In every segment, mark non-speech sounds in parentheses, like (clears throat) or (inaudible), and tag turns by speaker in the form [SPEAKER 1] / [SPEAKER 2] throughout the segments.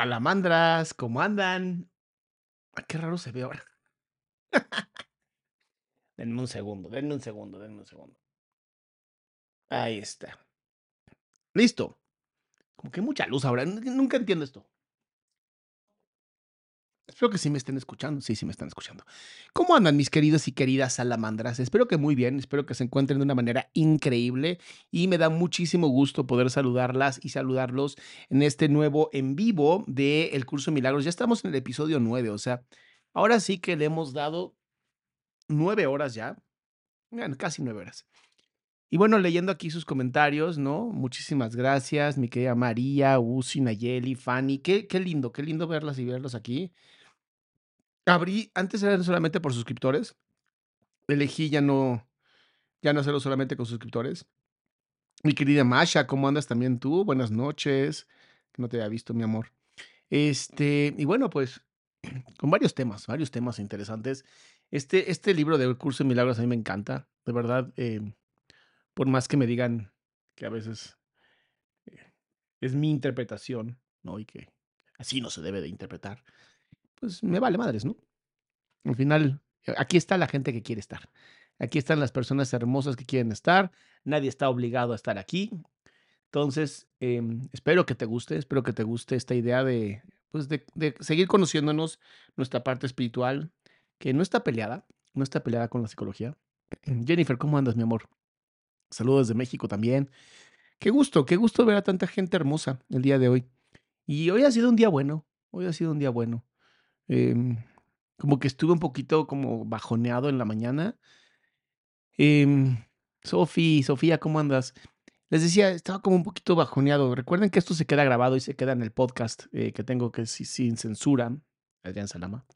[SPEAKER 1] Salamandras, ¿cómo andan? Ay, qué raro se ve ahora. (laughs) denme un segundo, denme un segundo, denme un segundo. Ahí está. Listo. Como que mucha luz ahora. Nunca entiendo esto. Espero que sí me estén escuchando. Sí, sí me están escuchando. ¿Cómo andan mis queridos y queridas salamandras? Espero que muy bien. Espero que se encuentren de una manera increíble. Y me da muchísimo gusto poder saludarlas y saludarlos en este nuevo en vivo del el curso de milagros. Ya estamos en el episodio 9. O sea, ahora sí que le hemos dado nueve horas ya. Casi nueve horas. Y bueno, leyendo aquí sus comentarios, ¿no? Muchísimas gracias, mi querida María, Uzi, Nayeli, Fanny. Qué, qué lindo, qué lindo verlas y verlos aquí. Abrí, antes eran solamente por suscriptores. Elegí ya no, ya no hacerlo solamente con suscriptores. Mi querida Masha, ¿cómo andas también tú? Buenas noches. No te había visto, mi amor. Este, y bueno, pues (clears throat) con varios temas, varios temas interesantes. Este, este libro del curso de milagros a mí me encanta, de verdad. Eh, por más que me digan que a veces eh, es mi interpretación, ¿no? Y que así no se debe de interpretar pues me vale madres, ¿no? Al final, eh, aquí está la gente que quiere estar. Aquí están las personas hermosas que quieren estar. Nadie está obligado a estar aquí. Entonces, em, espero que te guste, espero que te guste esta idea de, pues de, de, seguir conociéndonos nuestra parte espiritual, que no está peleada, no está peleada con la psicología. Jennifer, ¿cómo andas, mi amor? Saludos desde México también. Qué gusto, qué gusto ver a tanta gente hermosa el día de hoy. Y hoy ha sido un día bueno, hoy ha sido un día bueno. Em, como que estuve un poquito como bajoneado en la mañana. Eh, Sofi, Sofía, ¿cómo andas? Les decía, estaba como un poquito bajoneado. Recuerden que esto se queda grabado y se queda en el podcast eh, que tengo que sin censura, Adrián Salama,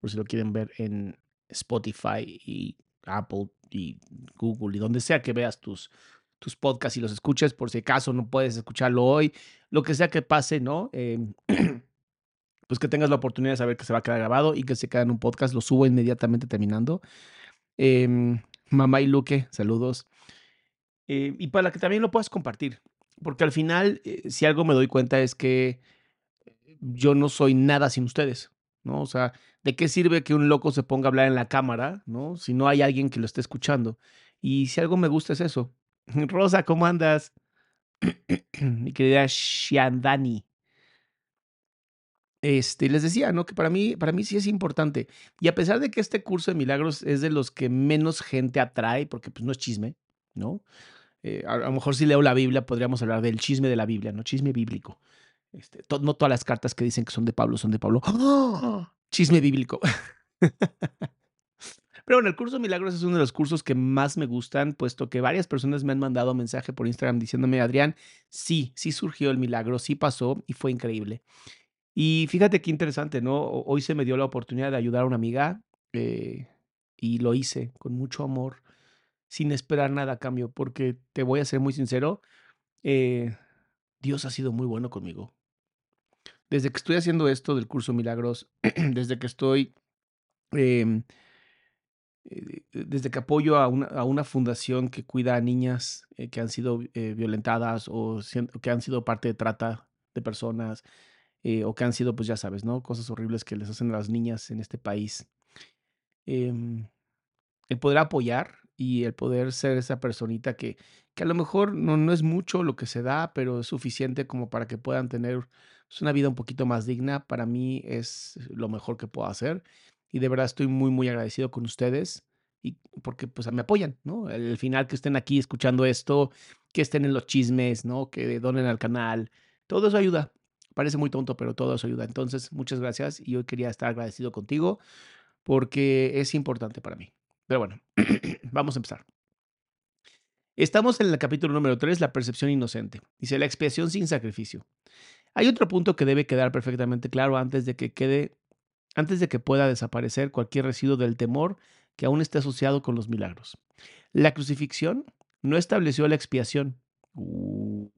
[SPEAKER 1] por si lo quieren ver en Spotify y Apple y Google y donde sea que veas tus, tus podcasts y los escuches, por si acaso no puedes escucharlo hoy, lo que sea que pase, ¿no? Eh, (clears throat) pues que tengas la oportunidad de saber que se va a quedar grabado y que se queda en un podcast. Lo subo inmediatamente terminando. Eh, mamá y Luque, saludos. Eh, y para que también lo puedas compartir. Porque al final, eh, si algo me doy cuenta es que yo no soy nada sin ustedes, ¿no? O sea, ¿de qué sirve que un loco se ponga a hablar en la cámara, ¿no? Si no hay alguien que lo esté escuchando. Y si algo me gusta es eso. (laughs) Rosa, ¿cómo andas? (clears throat) Mi querida Shiandani. Este, les decía, ¿no? Que para mí, para mí sí es importante. Y a pesar de que este curso de milagros es de los que menos gente atrae, porque pues no es chisme, ¿no? Eh, a, lo mejor si leo la Biblia podríamos hablar del chisme de la Biblia, ¿no? Chisme bíblico. Este, no todas las cartas que dicen que son de Pablo son de Pablo. ¡Ah! Chisme bíblico. (laughs) Pero bueno, el curso de milagros es uno de los cursos que más me gustan, puesto que varias personas me han mandado mensaje por Instagram diciéndome, Adrián, sí, sí surgió el milagro, sí pasó y fue increíble. Y fíjate qué interesante, ¿no? Hoy se me dio la oportunidad de ayudar a una amiga eh, y lo hice con mucho amor, sin esperar nada a cambio, porque te voy a ser muy sincero, eh, Dios ha sido muy bueno conmigo. Desde que estoy haciendo esto del curso Milagros, (clears throat) desde que estoy, em, eh, desde que apoyo a una, a una, fundación que cuida a niñas que han sido violentadas o que han sido parte de trata de personas, eh, o que han sido, pues ya sabes, ¿no? Cosas horribles que les hacen a las niñas en este país. Em, el poder apoyar y el poder ser esa personita que, que a lo mejor no, no es mucho lo que se da, pero es suficiente como para que puedan tener pues, una vida un poquito más digna, para mí es lo mejor que puedo hacer. Y de verdad estoy muy, muy agradecido con ustedes y porque pues me apoyan, ¿no? Al final que estén aquí escuchando esto, que estén en los chismes, ¿no? Que donen al canal, todo eso ayuda. Parece muy tonto, pero todo eso ayuda. Entonces, muchas gracias y hoy quería estar agradecido contigo porque es importante para mí. Pero bueno, (clears throat) vamos a empezar. Estamos en el capítulo número 3, la percepción inocente. Dice la expiación sin sacrificio. Hay otro punto que debe quedar perfectamente claro antes de que quede antes de que pueda desaparecer cualquier residuo del temor que aún esté asociado con los milagros. La crucifixión no estableció la expiación. Uh,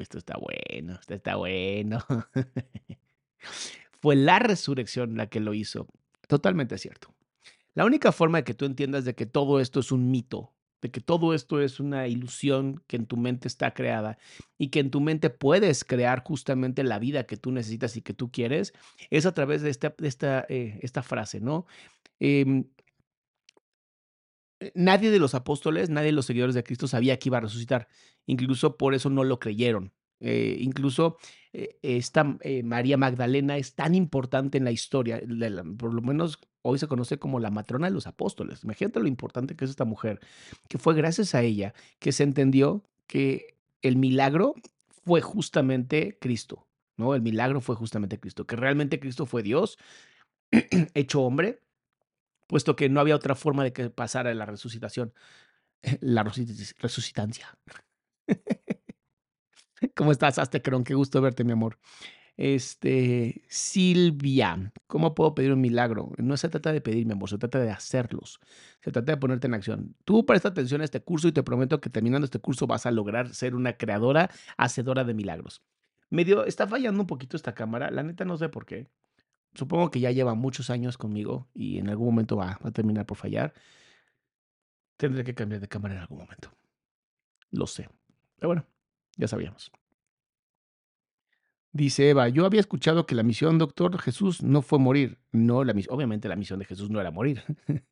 [SPEAKER 1] esto está bueno, esto está bueno. (laughs) Fue la resurrección la que lo hizo. Totalmente cierto. La única forma de que tú entiendas de que todo esto es un mito, de que todo esto es una ilusión que en tu mente está creada y que en tu mente puedes crear justamente la vida que tú necesitas y que tú quieres, es a través de esta, esta, eh, esta frase, ¿no? Em, nadie de los apóstoles, nadie de los seguidores de Cristo sabía que iba a resucitar. Incluso por eso no lo creyeron. Eh, incluso eh, esta María Magdalena es tan importante en la historia, por lo menos hoy se conoce como la matrona de los apóstoles. Imagínate lo importante que es esta mujer, que fue gracias a ella que se entendió que el milagro fue justamente Cristo, ¿no? El milagro fue justamente Cristo, que realmente Cristo fue Dios (clears throat) hecho hombre puesto que no había otra forma de que pasara la resucitación, la resucitancia. (laughs) ¿Cómo estás, Aztecron? Qué gusto verte, mi amor. Este, Silvia, ¿cómo puedo pedir un milagro? No se trata de pedir, mi amor, se trata de hacerlos. Se trata de ponerte en acción. Tú presta atención a este curso y te prometo que terminando este curso vas a lograr ser una creadora, hacedora de milagros. Medio, está fallando un poquito esta cámara, la neta no sé por qué supongo que ya lleva muchos años conmigo y en algún momento va, a terminar por fallar. Tendré que cambiar de cámara en algún momento. Lo sé. Pero bueno, ya sabíamos. Dice Eva, yo había escuchado que la misión, doctor Jesús, no fue morir. No, obviamente la misión de Jesús no era morir. (laughs)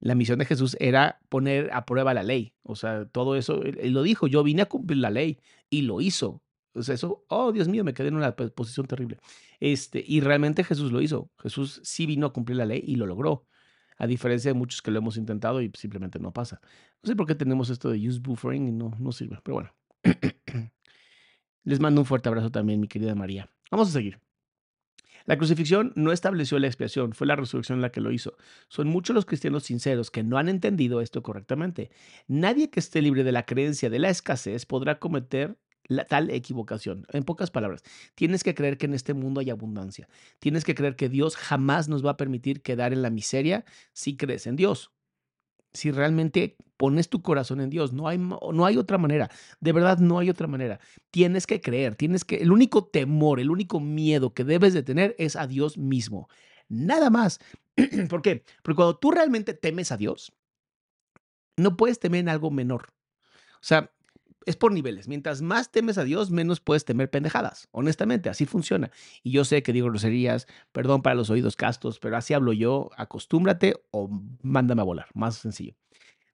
[SPEAKER 1] la misión de Jesús era poner a prueba la ley. O sea, todo eso, él, lo dijo, yo vine a cumplir la ley y lo hizo. Eso, oh Dios mío, me quedé en una posición terrible. Este, y realmente Jesús lo hizo. Jesús sí vino a cumplir la ley y lo logró. A diferencia de muchos que lo hemos intentado y simplemente no pasa. No sé por qué tenemos esto de use buffering y no, no sirve, pero bueno. (clears throat) Les mando un fuerte abrazo también, mi querida María. Vamos a seguir. La crucifixión no estableció la expiación, fue la resurrección la que lo hizo. Son muchos los cristianos sinceros que no han entendido esto correctamente. Nadie que esté libre de la creencia de la escasez podrá cometer la, tal equivocación. En pocas palabras, tienes que creer que en este mundo hay abundancia. Tienes que creer que Dios jamás nos va a permitir quedar en la miseria si crees en Dios. Si realmente pones tu corazón en Dios, no hay, no hay otra manera. De verdad, no hay otra manera. Tienes que creer, tienes que, el único temor, el único miedo que debes de tener es a Dios mismo. Nada más. (clears throat) ¿Por qué? Porque cuando tú realmente temes a Dios, no puedes temer en algo menor. O sea, es por niveles. Mientras más temes a Dios, menos puedes temer pendejadas. Honestamente, así funciona. Y yo sé que digo groserías, perdón para los oídos castos, pero así hablo yo. Acostúmbrate o mándame a volar. Más sencillo.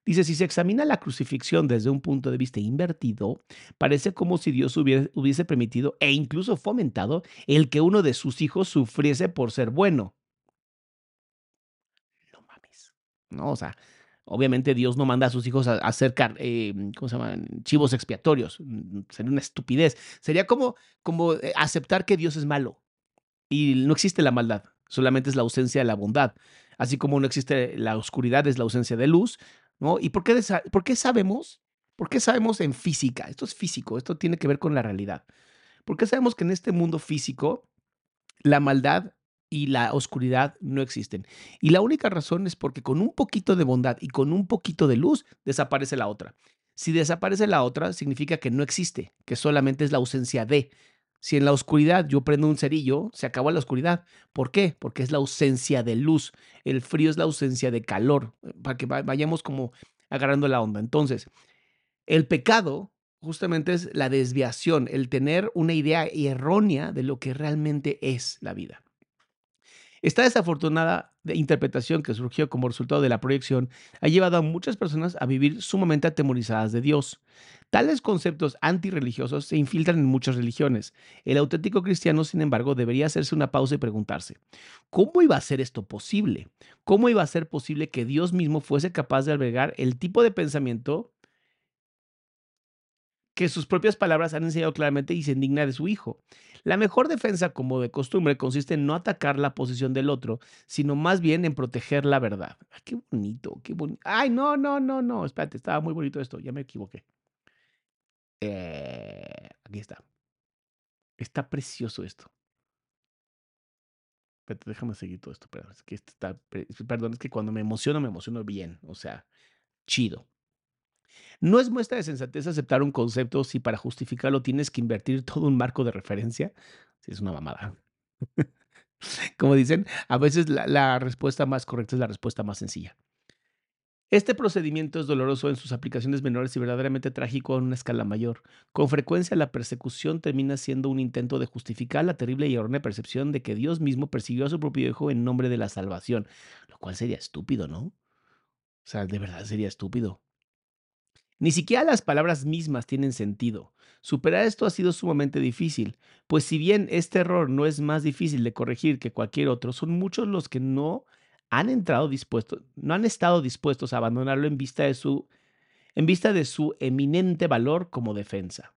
[SPEAKER 1] Dice, si se examina la crucifixión desde un punto de vista invertido, parece como si Dios hubiese, permitido e incluso fomentado el que uno de sus hijos sufriese por ser bueno. No mames. No, o sea, obviamente Dios no manda a sus hijos a, a hacer, eh, ¿cómo se llaman? Chivos expiatorios. Sería una estupidez. Sería como, como eh, aceptar que Dios es malo y no existe la maldad, solamente es la ausencia de la bondad. Así como no existe la oscuridad, es la ausencia de luz, ¿no? ¿Y por qué, por qué sabemos? ¿Por qué sabemos en física? Esto es físico, esto tiene que ver con la realidad. ¿Por qué sabemos que en este mundo físico la maldad y la oscuridad no existen? Y la única razón es porque con un poquito de bondad y con un poquito de luz desaparece la otra. Si desaparece la otra, significa que no existe, que solamente es la ausencia de. Si en la oscuridad yo prendo un cerillo, se acabó la oscuridad. ¿Por qué? Porque es la ausencia de luz. El frío es la ausencia de calor, eh, para que vayamos como agarrando la onda. Entonces, el pecado justamente es la desviación, el tener una idea errónea de lo que realmente es la vida. Esta desafortunada interpretación que surgió como resultado de la proyección ha llevado a muchas personas a vivir sumamente atemorizadas de Dios. Tales conceptos antirreligiosos se infiltran en muchas religiones. El auténtico cristiano, sin embargo, debería hacerse una pausa y preguntarse, ¿cómo iba a ser esto posible? ¿Cómo iba a ser posible que Dios mismo fuese capaz de albergar el tipo de pensamiento que sus propias palabras han enseñado claramente y se indigna de su hijo. La mejor defensa, como de costumbre, consiste en no atacar la posición del otro, sino más bien en proteger la verdad. Ay, qué bonito, qué bonito. Ay, no, no, no, no, espérate, estaba muy bonito esto, ya me equivoqué. Eh, aquí está. Está precioso esto. Espérate, déjame seguir todo esto. Perdón, es que está, perdón, es que cuando me emociono, me emociono bien. O sea, chido. No es muestra de sensatez aceptar un concepto si para justificarlo tienes que invertir (laughs) todo un marco de referencia. Sí, es una mamada. (laughs) Como dicen, a veces la, la, respuesta más correcta es la respuesta más sencilla. Este procedimiento es doloroso en sus aplicaciones menores y verdaderamente trágico en una escala mayor. Con frecuencia la persecución termina siendo un intento de justificar la terrible y errónea percepción de que Dios mismo persiguió a su propio hijo en nombre de la salvación, lo cual sería estúpido, ¿no? O sea, de verdad sería estúpido. Ni siquiera las palabras mismas tienen sentido. Superar esto ha sido sumamente difícil, pues si bien este error no es más difícil de corregir que cualquier otro, son muchos los que no han entrado dispuestos, no han estado dispuestos a abandonarlo en vista de su en vista de su eminente valor como defensa.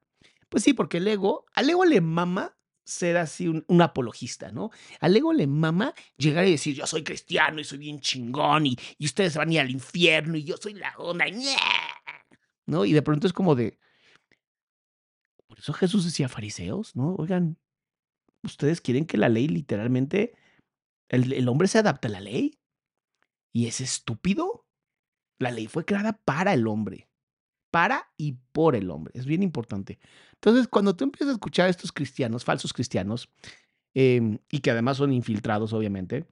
[SPEAKER 1] Pues sí, porque el ego, al ego le mama ser así un, apologista, ¿no? Al ego le mama llegar y decir, yo soy cristiano y soy bien chingón y, y ustedes van a ir al infierno y yo soy la onda. ¡Nye! ¿No? Y de pronto es como de, por eso Jesús decía fariseos, ¿no? Oigan, ustedes quieren que la ley literalmente, el, el hombre se adapte a la ley. Y es estúpido. La ley fue creada para el hombre, para y por el hombre. Es bien importante. Entonces, cuando tú empiezas a escuchar a estos cristianos, falsos cristianos, eh, y que además son infiltrados, obviamente,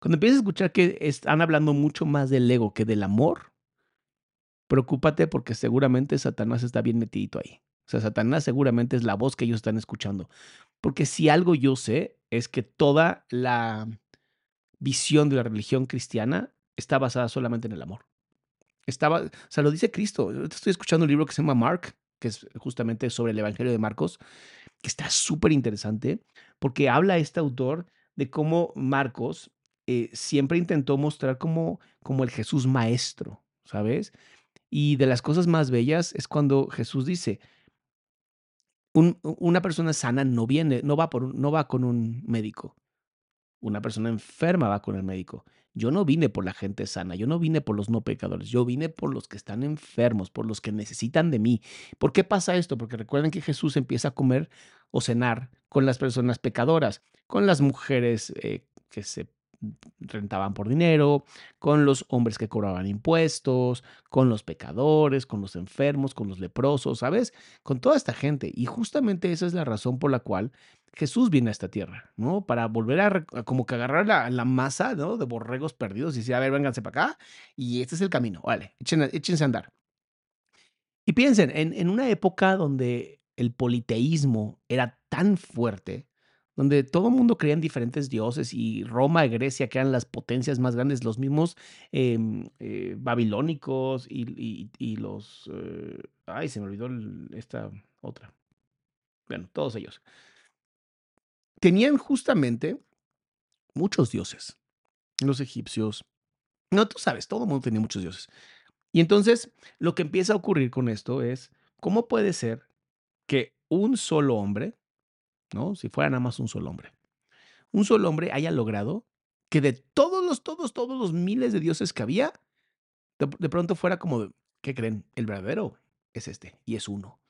[SPEAKER 1] cuando empiezas a escuchar que están hablando mucho más del ego que del amor, preocúpate porque seguramente Satanás está bien metidito ahí. O sea, Satanás seguramente es la voz que ellos están escuchando. Porque si algo yo sé es que toda la visión de la religión cristiana está basada solamente en el amor. Estaba, o sea, lo dice Cristo. Estoy escuchando un libro que se llama Mark, que es justamente sobre el Evangelio de Marcos, que está súper interesante porque habla este autor de cómo Marcos eh, siempre intentó mostrar como, como el Jesús maestro, ¿sabes? Y de las cosas más bellas es cuando Jesús dice, un, una persona sana no viene, no va con un médico. Una persona enferma va con el médico. Yo no vine por la gente sana, yo no vine por los no pecadores, yo vine por los que están enfermos, por los que necesitan de mí. ¿Por qué pasa esto? Porque recuerden que Jesús empieza a comer o cenar con las personas pecadoras, con las mujeres eh, que se rentaban por dinero, con los hombres que cobraban impuestos, con los pecadores, con los enfermos, con los leprosos, ¿sabes? Con toda esta gente. Y justamente esa es la razón por la cual Jesús viene a esta tierra, ¿no? Para volver a, como que agarrar la, masa, ¿no? De borregos perdidos y decir, a ver, vénganse para acá y este es el camino, vale, échense a andar. Y piensen, en, en una época donde el politeísmo era tan fuerte, donde todo el mundo creía en diferentes dioses y Roma y Grecia, que eran las potencias más grandes, los mismos em, eh, babilónicos y, los... Eh, ay, se me olvidó esta otra. Bueno, todos ellos. Tenían justamente muchos dioses. Los egipcios. No, tú sabes, todo el mundo tenía muchos dioses. Y entonces, lo que empieza a ocurrir con esto es, ¿cómo puede ser que un solo hombre ¿no? Si fuera nada más un solo hombre. Un solo hombre haya logrado que de todos los, todos, todos los miles de dioses que había, de, pronto fuera como, ¿qué creen? El verdadero es este, y es uno.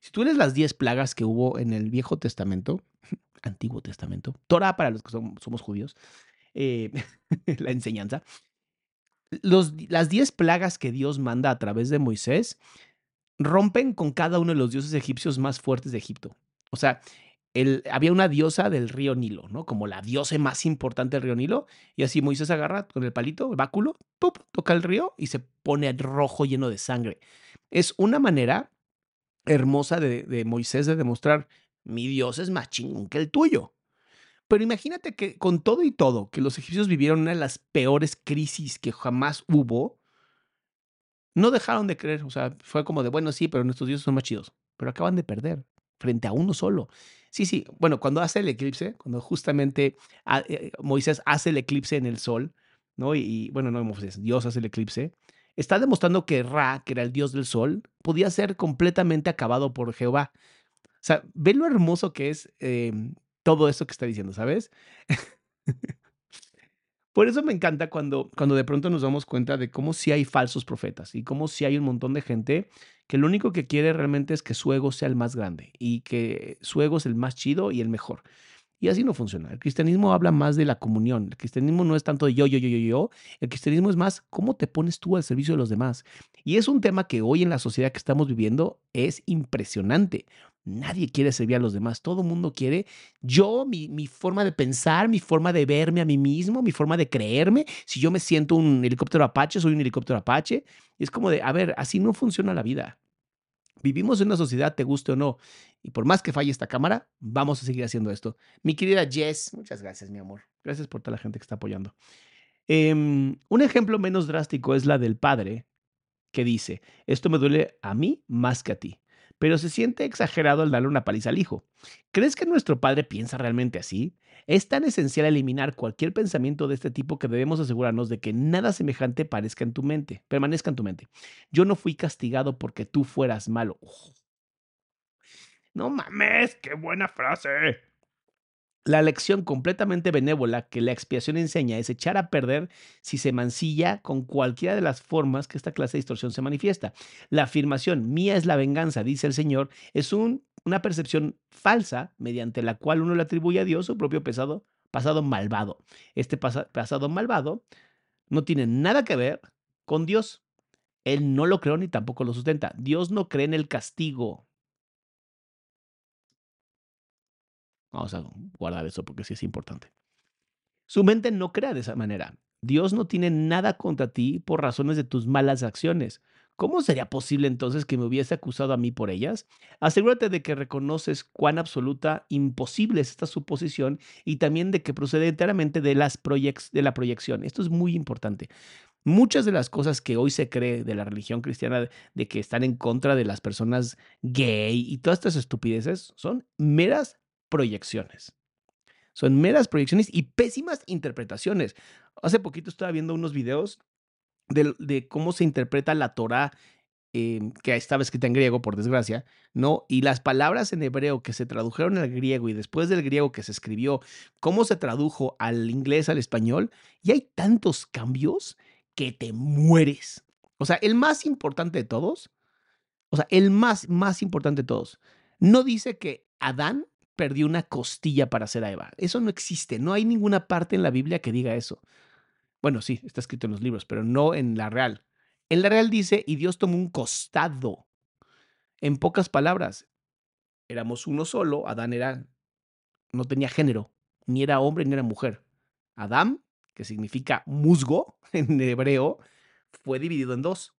[SPEAKER 1] Si tú lees las 10 plagas que hubo en el Viejo Testamento, (laughs) Antiguo Testamento, Torah para los que somos judíos, eh, (laughs) la enseñanza, los, las 10 plagas que Dios manda a través de Moisés rompen con cada uno de los dioses egipcios más fuertes de Egipto. O sea, había una diosa del río Nilo, ¿no? Como la diosa más importante del río Nilo. Y así Moisés agarra con el palito, el báculo, ¡pup! toca el río y se pone rojo lleno de sangre. Es una manera hermosa de, de Moisés de demostrar, mi Dios es más chingón que el tuyo. Pero imagínate que con todo y todo, que los egipcios vivieron una de las peores crisis que jamás hubo, no dejaron de creer. O sea, fue como de, bueno, sí, pero nuestros dioses son más chidos. Pero acaban de perder frente a uno solo. Sí, sí. Bueno, cuando hace el eclipse, cuando justamente eh, Moisés hace el eclipse en el sol, ¿no? Y, bueno, no Moisés, Dios hace el eclipse, está demostrando que Ra, que era el dios del sol, podía ser completamente acabado por Jehová. O sea, ve lo hermoso que es em, todo eso que está diciendo, ¿sabes? (laughs) Por eso me encanta cuando, cuando de pronto nos damos cuenta de cómo sí hay falsos profetas y cómo sí hay un montón de gente que lo único que quiere realmente es que su ego sea el más grande y que su ego es el más chido y el mejor. Y así no funciona. El cristianismo habla más de la comunión. El cristianismo no es tanto de yo, yo, yo, yo, yo. El cristianismo es más cómo te pones tú al servicio de los demás. Y es un tema que hoy en la sociedad que estamos viviendo es impresionante. Nadie quiere servir a los demás. Todo el mundo quiere yo, mi, mi, forma de pensar, mi forma de verme a mí mismo, mi forma de creerme. Si yo me siento un helicóptero Apache, soy un helicóptero Apache. es como de, a ver, así no funciona la vida. Vivimos en una sociedad, te guste o no. Y por más que falle esta cámara, vamos a seguir haciendo esto. Mi querida Jess, muchas gracias, mi amor. Gracias por toda la gente que está apoyando. Em, un ejemplo menos drástico es la del padre que dice, esto me duele a mí más que a ti pero se siente exagerado al darle una paliza al hijo. ¿Crees que nuestro padre piensa realmente así? Es tan esencial eliminar cualquier pensamiento de este tipo que debemos asegurarnos de que nada semejante parezca en tu mente, permanezca en tu mente. Yo no fui castigado porque tú fueras malo. No mames, qué buena frase. La lección completamente benévola que la expiación enseña es echar a perder si se mancilla con cualquiera de las formas que esta clase de distorsión se manifiesta. La afirmación mía es la venganza, dice el Señor, es una percepción falsa mediante la cual uno le atribuye a Dios su propio pasado, pasado malvado. Este pasado malvado no tiene nada que ver con Dios. Él no lo creó ni tampoco lo sustenta. Dios no cree en el castigo. Vamos a guardar eso porque sí es importante. Su mente no crea de esa manera. Dios no tiene nada contra ti por razones de tus malas acciones. ¿Cómo sería posible entonces que me hubiese acusado a mí por ellas? Asegúrate de que reconoces cuán absoluta imposible es esta suposición y también de que procede enteramente de, las de la proyección. Esto es muy importante. Muchas de las cosas que hoy se cree de la religión cristiana, de que están en contra de las personas gay y todas estas estupideces, son meras proyecciones. Son meras proyecciones y pésimas interpretaciones. Hace poquito estaba viendo unos videos de, cómo se interpreta la Torah, em, que estaba escrita en griego, por desgracia, ¿no? Y las palabras en hebreo que se tradujeron al griego y después del griego que se escribió, cómo se tradujo al inglés, al español, y hay tantos cambios que te mueres. O sea, el más importante de todos, o sea, el más, más importante de todos, no dice que Adán perdió una costilla para hacer a Eva. Eso no existe. No hay ninguna parte en la Biblia que diga eso. Bueno, sí, está escrito en los libros, pero no en la real. En la real dice, y Dios tomó un costado. En pocas palabras, éramos uno solo. Adán era, no tenía género, ni era hombre ni era mujer. Adán, que significa musgo (laughs) en hebreo, fue dividido en dos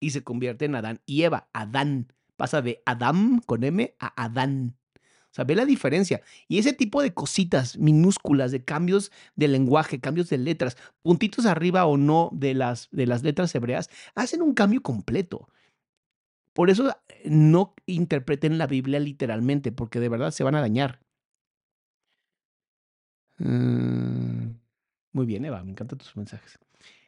[SPEAKER 1] y se convierte en Adán y Eva. Adán pasa de Adam con M a Adán. O sea, ve la diferencia. Y ese tipo de cositas minúsculas, de cambios de lenguaje, cambios de letras, puntitos arriba o no de las, de las letras hebreas, hacen un cambio completo. Por eso eh, no interpreten la Biblia literalmente, porque de verdad se van a dañar. Mm, muy bien, Eva, me encantan tus mensajes.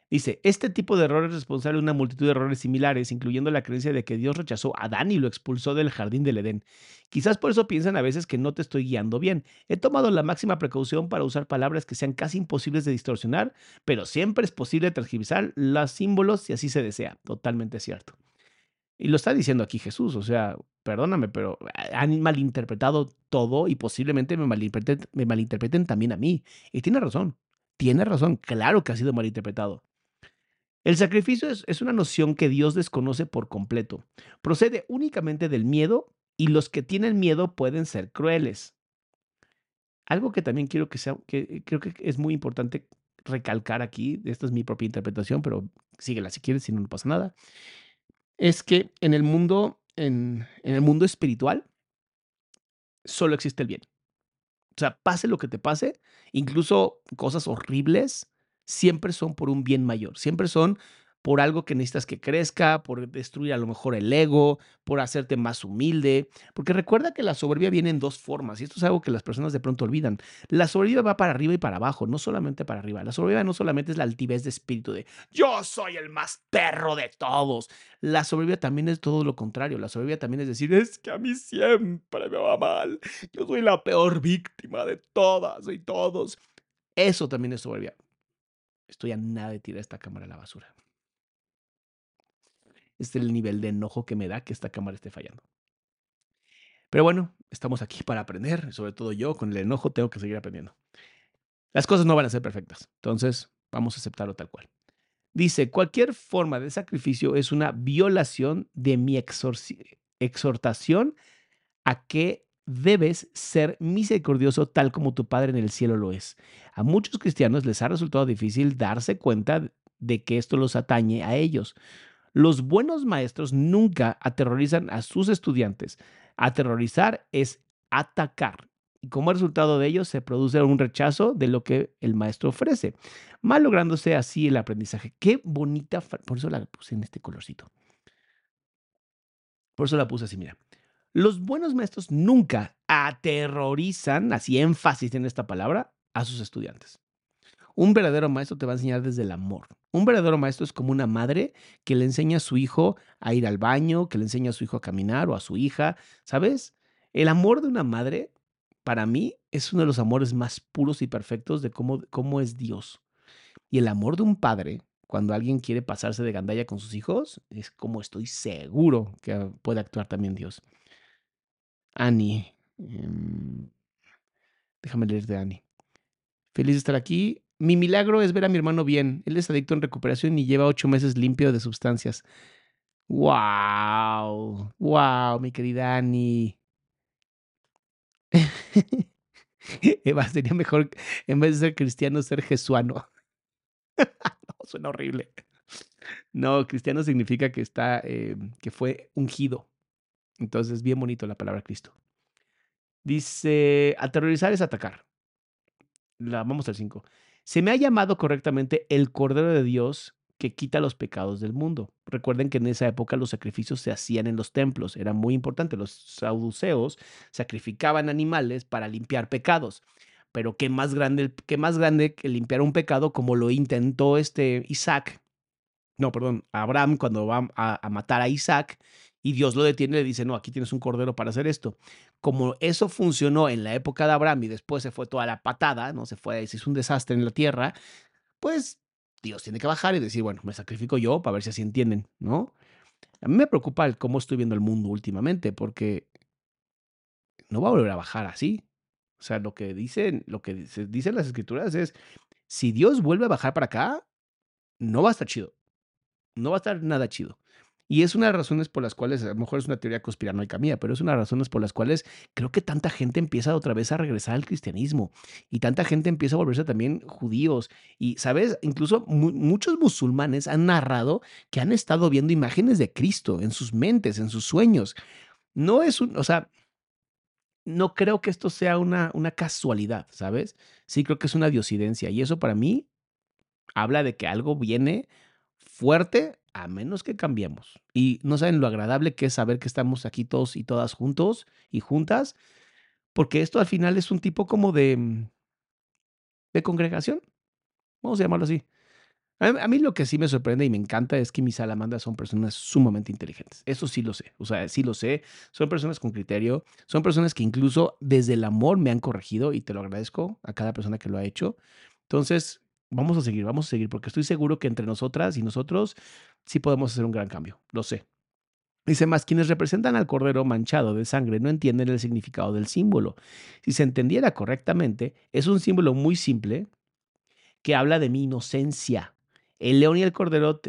[SPEAKER 1] Dice, este tipo de error es responsable de una multitud de errores similares, incluyendo la creencia de que Dios rechazó a Adán y lo expulsó del jardín del Edén. Quizás por eso piensan a veces que no te estoy guiando bien. He tomado la máxima precaución para usar palabras que sean casi imposibles de distorsionar, pero siempre es posible transgiversar los símbolos si así se desea. Totalmente cierto. Y lo está diciendo aquí Jesús, o sea, perdóname, pero han malinterpretado todo y posiblemente me malinterpreten, me malinterpreten también a mí. Y tiene razón, tiene razón, claro que ha sido malinterpretado. El sacrificio es, una noción que Dios desconoce por completo. Procede únicamente del miedo y los que tienen miedo pueden ser crueles. Algo que también quiero que sea, que creo que es muy importante recalcar aquí, esta es mi propia interpretación, pero síguela si quieres, si no, no pasa nada, es que en el mundo, en, en el mundo espiritual, solo existe el bien. O sea, pase lo que te pase, incluso cosas horribles, siempre son por un bien mayor, siempre son por algo que necesitas que crezca, por destruir a lo mejor el ego, por hacerte más humilde. Porque recuerda que la soberbia viene en dos formas, y esto es algo que las personas de pronto olvidan. La soberbia va para arriba y para abajo, no solamente para arriba. La soberbia no solamente es la altivez de espíritu de yo soy el más perro de todos. La soberbia también es todo lo contrario. La soberbia también es decir, es que a mí siempre me va mal. Yo soy la peor víctima de todas y todos. Eso también es soberbia. Estoy a nada de tirar esta cámara a la basura. Este es el nivel de enojo que me da que esta cámara esté fallando. Pero bueno, estamos aquí para aprender, sobre todo yo con el enojo tengo que seguir aprendiendo. Las cosas no van a ser perfectas, entonces vamos a aceptarlo tal cual. Dice, cualquier forma de sacrificio es una violación de mi exhortación a que debes ser misericordioso tal como tu Padre en el cielo lo es. A muchos cristianos les ha resultado difícil darse cuenta de que esto los atañe a ellos. Los buenos maestros nunca aterrorizan a sus estudiantes. Aterrorizar es atacar. Y como resultado de ello se produce un rechazo de lo que el maestro ofrece, mal lográndose así el aprendizaje. Qué bonita, por eso la puse en este colorcito. Por eso la puse así, mira. Los buenos maestros nunca aterrorizan, así énfasis en esta palabra, a sus estudiantes. Un verdadero maestro te va a enseñar desde el amor. Un verdadero maestro es como una madre que le enseña a su hijo a ir al baño, que le enseña a su hijo a caminar o a su hija, ¿sabes? El amor de una madre, para mí, es uno de los amores más puros y perfectos de cómo, cómo es Dios. Y el amor de un padre, cuando alguien quiere pasarse de gandalla con sus hijos, es como estoy seguro que puede actuar también Dios. Annie. Em, déjame leer de Annie. Feliz de estar aquí. Mi milagro es ver a mi hermano bien. Él es adicto en recuperación y lleva ocho meses limpio de sustancias. ¡Wow! ¡Wow, mi querida Annie! (laughs) Eva, sería mejor, en vez de ser cristiano, ser jesuano. (laughs) no, suena horrible. No, cristiano significa que está, eh, que fue ungido. Entonces, bien bonito la palabra Cristo. Dice, aterrorizar es atacar. La, vamos al 5. Se me ha llamado correctamente el Cordero de Dios que quita los pecados del mundo. Recuerden que en esa época los sacrificios se hacían en los templos, era muy importante. Los saduceos sacrificaban animales para limpiar pecados. Pero qué más grande, qué más grande que limpiar un pecado como lo intentó este Isaac. No, perdón, Abraham cuando va a, a matar a Isaac y Dios lo detiene y le dice, no, aquí tienes un cordero para hacer esto. Como eso funcionó en la época de Abraham y después se fue toda la patada, no se fue, se hizo un desastre en la tierra, pues Dios tiene que bajar y decir, bueno, me sacrifico yo para ver si así entienden, ¿no? A mí me preocupa el cómo estoy viendo el mundo últimamente, porque no va a volver a bajar así. O sea, lo que dicen, lo que dicen las escrituras es, si Dios vuelve a bajar para acá, no va a estar chido. No va a estar nada chido. Y es una de las razones por las cuales, a lo mejor es una teoría conspiranoica mía, pero es una de las razones por las cuales creo que tanta gente empieza otra vez a regresar al cristianismo y tanta gente empieza a volverse también judíos. Y, ¿sabes? Incluso muchos musulmanes han narrado que han estado viendo imágenes de Cristo en sus mentes, en sus sueños. No es un, o sea, no creo que esto sea una, una casualidad, ¿sabes? Sí creo que es una diosidencia y eso para mí habla de que algo viene fuerte a menos que cambiemos. Y no saben lo agradable que es saber que estamos aquí todos y todas juntos y juntas, porque esto al final es un tipo como de, mm, de congregación, vamos a llamarlo así. A, mí lo que sí me sorprende y me encanta es que mis salamandras son personas sumamente inteligentes. Eso sí lo sé. O sea, sí lo sé. Son personas con criterio. Son personas que incluso desde el amor me han corregido y te lo agradezco a cada persona que lo ha hecho. Entonces, vamos a seguir, vamos a seguir, porque estoy seguro que entre nosotras y nosotros sí podemos hacer un gran cambio. Lo sé. Dice más, quienes representan al cordero manchado de sangre no entienden el significado del símbolo. Si se entendiera correctamente, es un símbolo muy simple que habla de mi inocencia el león y el cordero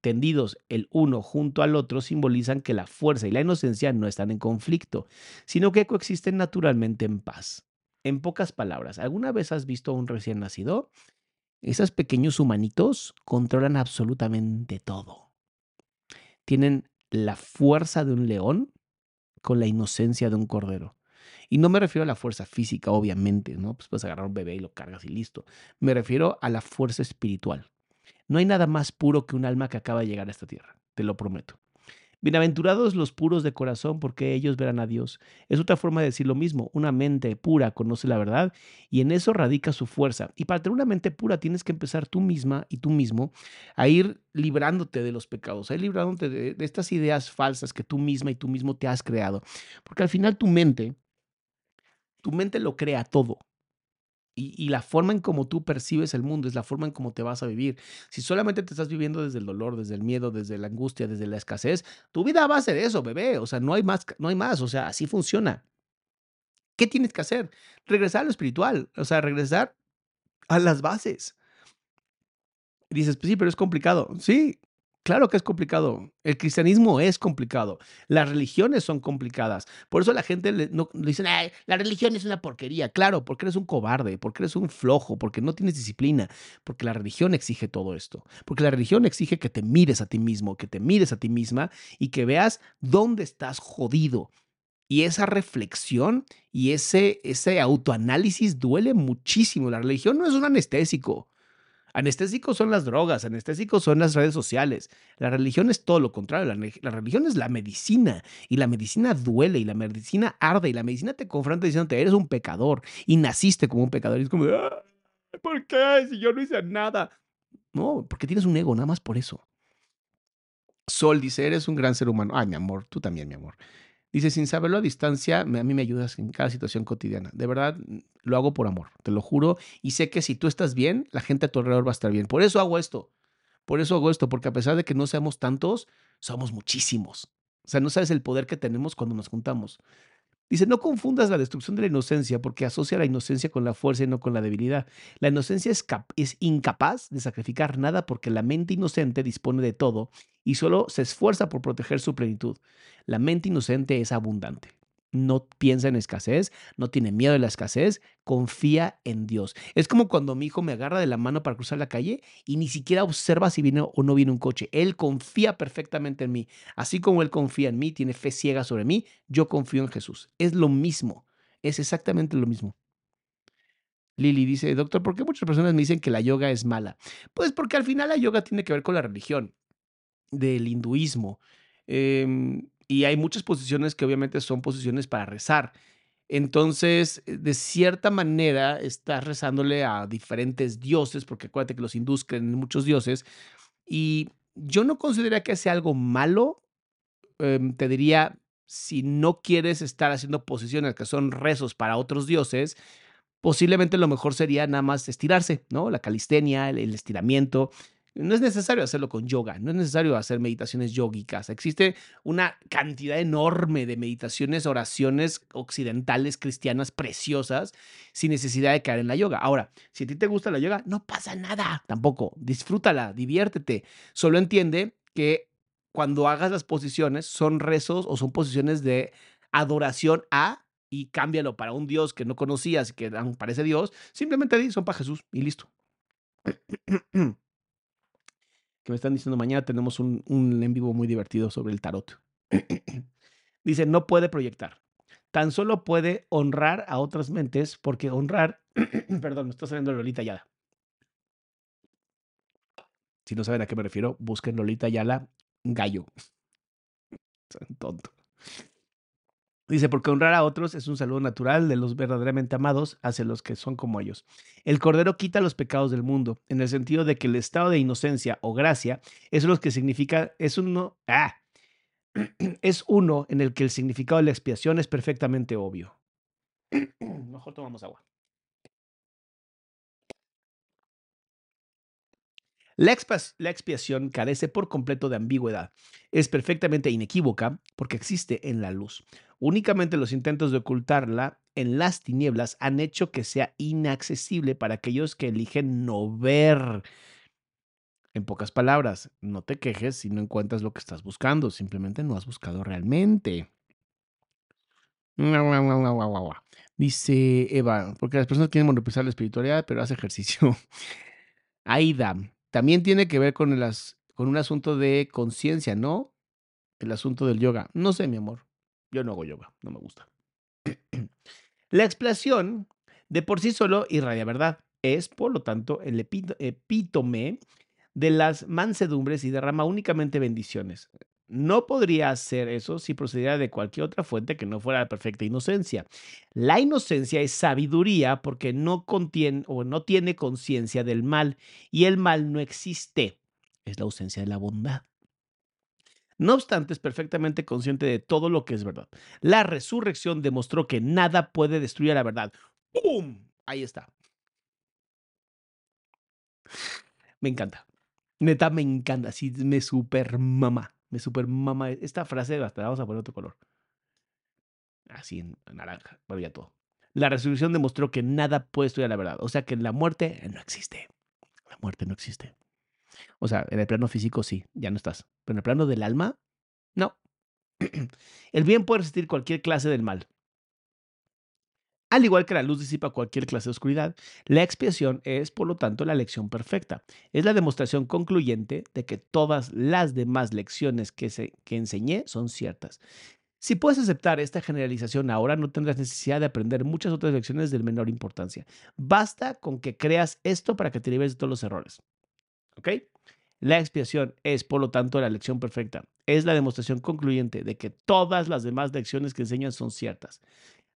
[SPEAKER 1] tendidos el uno junto al otro simbolizan que la fuerza y la inocencia no están en conflicto, sino que coexisten naturalmente en paz. En pocas palabras, ¿alguna vez has visto a un recién nacido? Esos pequeños humanitos controlan absolutamente todo. Tienen la fuerza de un león con la inocencia de un cordero. Y no me refiero a la fuerza física, obviamente, ¿no? Pues puedes agarrar un bebé y lo cargas y listo. Me refiero a la fuerza espiritual. No hay nada más puro que un alma que acaba de llegar a esta tierra, te lo prometo. Bienaventurados los puros de corazón, porque ellos verán a Dios. Es otra forma de decir lo mismo. Una mente pura conoce la verdad y en eso radica su fuerza. Y para tener una mente pura tienes que empezar tú misma y tú mismo a ir librándote de los pecados, a ir librándote de, de estas ideas falsas que tú misma y tú mismo te has creado. Porque al final tu mente, tu mente lo crea todo y, la forma en cómo tú percibes el mundo es la forma en cómo te vas a vivir. Si solamente te estás viviendo desde el dolor, desde el miedo, desde la angustia, desde la escasez, tu vida va a ser eso, bebé. O sea, no hay más, no hay más. O sea, así funciona. ¿Qué tienes que hacer? Regresar a lo espiritual. O sea, regresar a las bases. dices, pues sí, pero es complicado. Sí, Claro que es complicado. El cristianismo es complicado. Las religiones son complicadas. Por eso la gente le, no, dice, la religión es una porquería. Claro, porque eres un cobarde, porque eres un flojo, porque no tienes disciplina, porque la religión exige todo esto. Porque la religión exige que te mires a ti mismo, que te mires a ti misma y que veas dónde estás jodido. Y esa reflexión y ese, ese autoanálisis duele muchísimo. La religión no es un anestésico. Anestésicos son las drogas, anestésicos son las redes sociales. La religión es todo lo contrario. La, religión es la medicina y la medicina duele y la medicina arde y la medicina te confronta diciéndote eres un pecador y naciste como un pecador. Y es como, ¿por qué? Si yo no hice nada. No, porque tienes un ego, nada más por eso. Sol dice, eres un gran ser humano. Ay, mi amor, tú también, mi amor. Dice, sin saberlo a distancia, a mí me ayudas en cada situación cotidiana. De verdad, lo hago por amor, te lo juro. Y sé que si tú estás bien, la gente a tu alrededor va a estar bien. Por eso hago esto. Por eso hago esto, porque a pesar de que no seamos tantos, somos muchísimos. O sea, no sabes el poder que tenemos cuando nos juntamos. Dice, no confundas la destrucción de la inocencia porque asocia la inocencia con la fuerza y no con la debilidad. La inocencia es, incapaz de sacrificar nada porque la mente inocente dispone de todo y solo se esfuerza por proteger su plenitud. La mente inocente es abundante no piensa en escasez, no tiene miedo de la escasez, confía en Dios. Es como cuando mi hijo me agarra de la mano para cruzar la calle y ni siquiera observa si viene o no viene un coche. Él confía perfectamente en mí. Así como él confía en mí, tiene fe ciega sobre mí, yo confío en Jesús. Es lo mismo, es exactamente lo mismo. Lili dice, doctor, ¿por qué muchas personas me dicen que la yoga es mala? Pues porque al final la yoga tiene que ver con la religión, del hinduismo. Eh, y hay muchas posiciones que obviamente son posiciones para rezar. Entonces, eh, de cierta manera, estás rezándole a diferentes dioses, porque acuérdate que los hindús creen en muchos dioses, y yo no consideraría que sea algo malo. Em, te diría, si no quieres estar haciendo posiciones que son rezos para otros dioses, posiblemente lo mejor sería nada más estirarse, ¿no? La calistenia, el estiramiento. No es necesario hacerlo con yoga, no es necesario hacer meditaciones yógicas. Existe una cantidad enorme de meditaciones, oraciones occidentales cristianas preciosas sin necesidad de caer en la yoga. Ahora, si a ti te gusta la yoga, no pasa nada tampoco. Disfrútala, diviértete. Solo entiende que cuando hagas las posiciones son rezos o son posiciones de adoración a y cámbialo para un Dios que no conocías y que parece Dios, simplemente di, son para Jesús y listo. (clears throat) que me están diciendo mañana tenemos un, en vivo muy divertido sobre el tarot. (clears throat) Dice, no puede proyectar. tan solo puede honrar a otras mentes porque honrar, (clears throat) perdón, me está saliendo Lolita Yala. Si no saben a qué me refiero, busquen Lolita Yala, gallo. (laughs) Son tonto. Dice, porque honrar a otros es un saludo natural de los verdaderamente amados hacia los que son como ellos. El Cordero quita los pecados del mundo, en el sentido de que el estado de inocencia o gracia es lo que significa, es uno, ah, (clears throat) es uno en el que el significado de la expiación es perfectamente obvio. (clears throat) Mejor tomamos agua. La, expiación carece por completo de ambigüedad. Es perfectamente inequívoca porque existe en la luz. Únicamente los intentos de ocultarla en las tinieblas han hecho que sea inaccesible para aquellos que eligen no ver. En pocas palabras, no te quejes si no encuentras lo que estás buscando, simplemente no has buscado realmente. Dice Eva, porque las personas quieren monopolizar la espiritualidad, pero hace ejercicio. (laughs) Aida, también tiene que ver con, con un asunto de conciencia, ¿no? El asunto del yoga. No sé, mi amor. Yo no hago yoga, no me gusta. (clears throat) La expiación de por sí solo irradia verdad. Es, por lo tanto, el epítome de las mansedumbres y derrama únicamente bendiciones. No podría hacer eso si procediera de cualquier otra fuente que no fuera la perfecta inocencia. La inocencia es sabiduría porque no contiene o no tiene conciencia del mal y el mal no existe. Es la ausencia de la bondad. No obstante, es perfectamente consciente de todo lo que es verdad. La resurrección demostró que nada puede destruir la verdad. ¡Pum! Ahí está. Me encanta. Neta, me encanta. Sí, me super mama. Me super mama. Esta frase, hasta vamos a poner otro color. Así en naranja. Bueno, ya todo. La resurrección demostró que nada puede destruir la verdad. O sea que la muerte no existe. La muerte no existe. O sea, en el plano físico sí, ya no estás. Pero en el plano del alma, no. (clears throat) El bien puede resistir cualquier clase del mal. Al igual que la luz disipa cualquier clase de oscuridad, la expiación es, por lo tanto, la lección perfecta. Es la demostración concluyente de que todas las demás lecciones que, se, que enseñé son ciertas. Si puedes aceptar esta generalización ahora, no tendrás necesidad de aprender muchas otras lecciones de menor importancia. Basta con que creas esto para que te libres de todos los errores. ¿Ok? La expiación es, por lo tanto, la lección perfecta. Es la demostración concluyente de que todas las demás lecciones que enseñan son ciertas.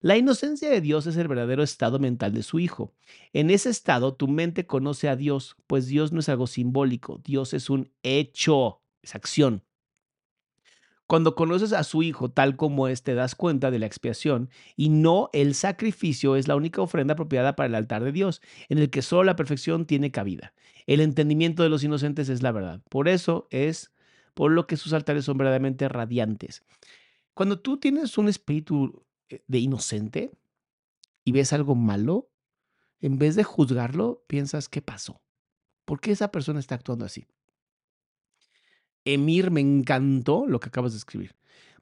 [SPEAKER 1] La inocencia de Dios es el verdadero estado mental de su Hijo. En ese estado, tu mente conoce a Dios, pues Dios no es algo simbólico, Dios es un hecho, es acción. Cuando conoces a su Hijo tal como es, te das cuenta de la expiación y no el sacrificio es la única ofrenda apropiada para el altar de Dios, en el que solo la perfección tiene cabida. El entendimiento de los inocentes es la verdad. Por eso es por lo que sus altares son verdaderamente radiantes. Cuando tú tienes un espíritu de inocente y ves algo malo, en vez de juzgarlo, piensas, ¿qué pasó? ¿Por qué esa persona está actuando así? Emir, me encantó lo que acabas de escribir.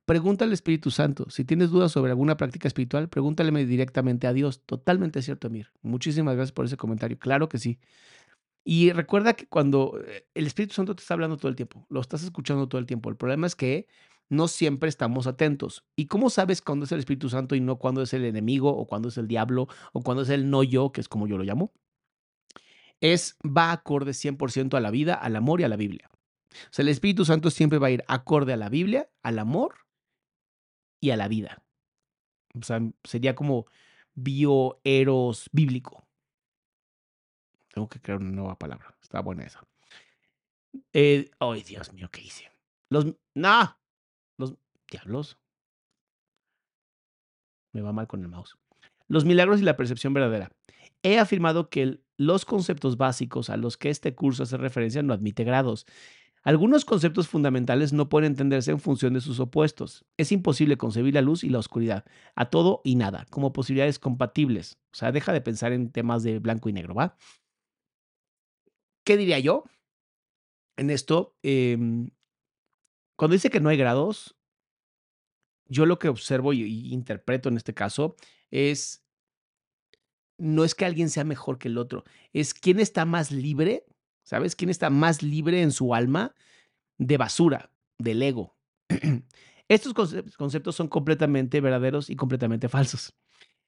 [SPEAKER 1] Pregúntale al Espíritu Santo. Si tienes dudas sobre alguna práctica espiritual, pregúntale directamente a Dios. Totalmente cierto, Emir. Muchísimas gracias por ese comentario. Claro que sí. Y recuerda que cuando eh, el Espíritu Santo te está hablando todo el tiempo, lo estás escuchando todo el tiempo. El problema es que no siempre estamos atentos. ¿Y cómo sabes cuándo es el Espíritu Santo y no cuándo es el enemigo o cuándo es el diablo o cuándo es el no yo, que es como yo lo llamo? Es va acorde 100% a la vida, al amor y a la Biblia. O sea, el Espíritu Santo siempre va a ir acorde a la Biblia, al amor y a la vida. O sea, sería como bioeros bíblico. Tengo que crear una nueva palabra. Está buena esa. Eh, ay, Dios mío, ¿qué hice? Los. ¡No! Los. Diablos. Me va mal con el mouse. Los milagros y la percepción verdadera. He afirmado que los conceptos básicos a los que este curso hace referencia no admite grados. Algunos conceptos fundamentales no pueden entenderse en función de sus opuestos. Es imposible concebir la luz y la oscuridad, a todo y nada, como posibilidades compatibles. O sea, deja de pensar en temas de blanco y negro, ¿va? ¿Qué diría yo? En esto, em, cuando dice que no hay grados, yo lo que observo y, interpreto en este caso es, no es que alguien sea mejor que el otro, es quién está más libre, ¿sabes? ¿Quién está más libre en su alma de basura, del ego? (clears throat) Estos conceptos son completamente verdaderos y completamente falsos.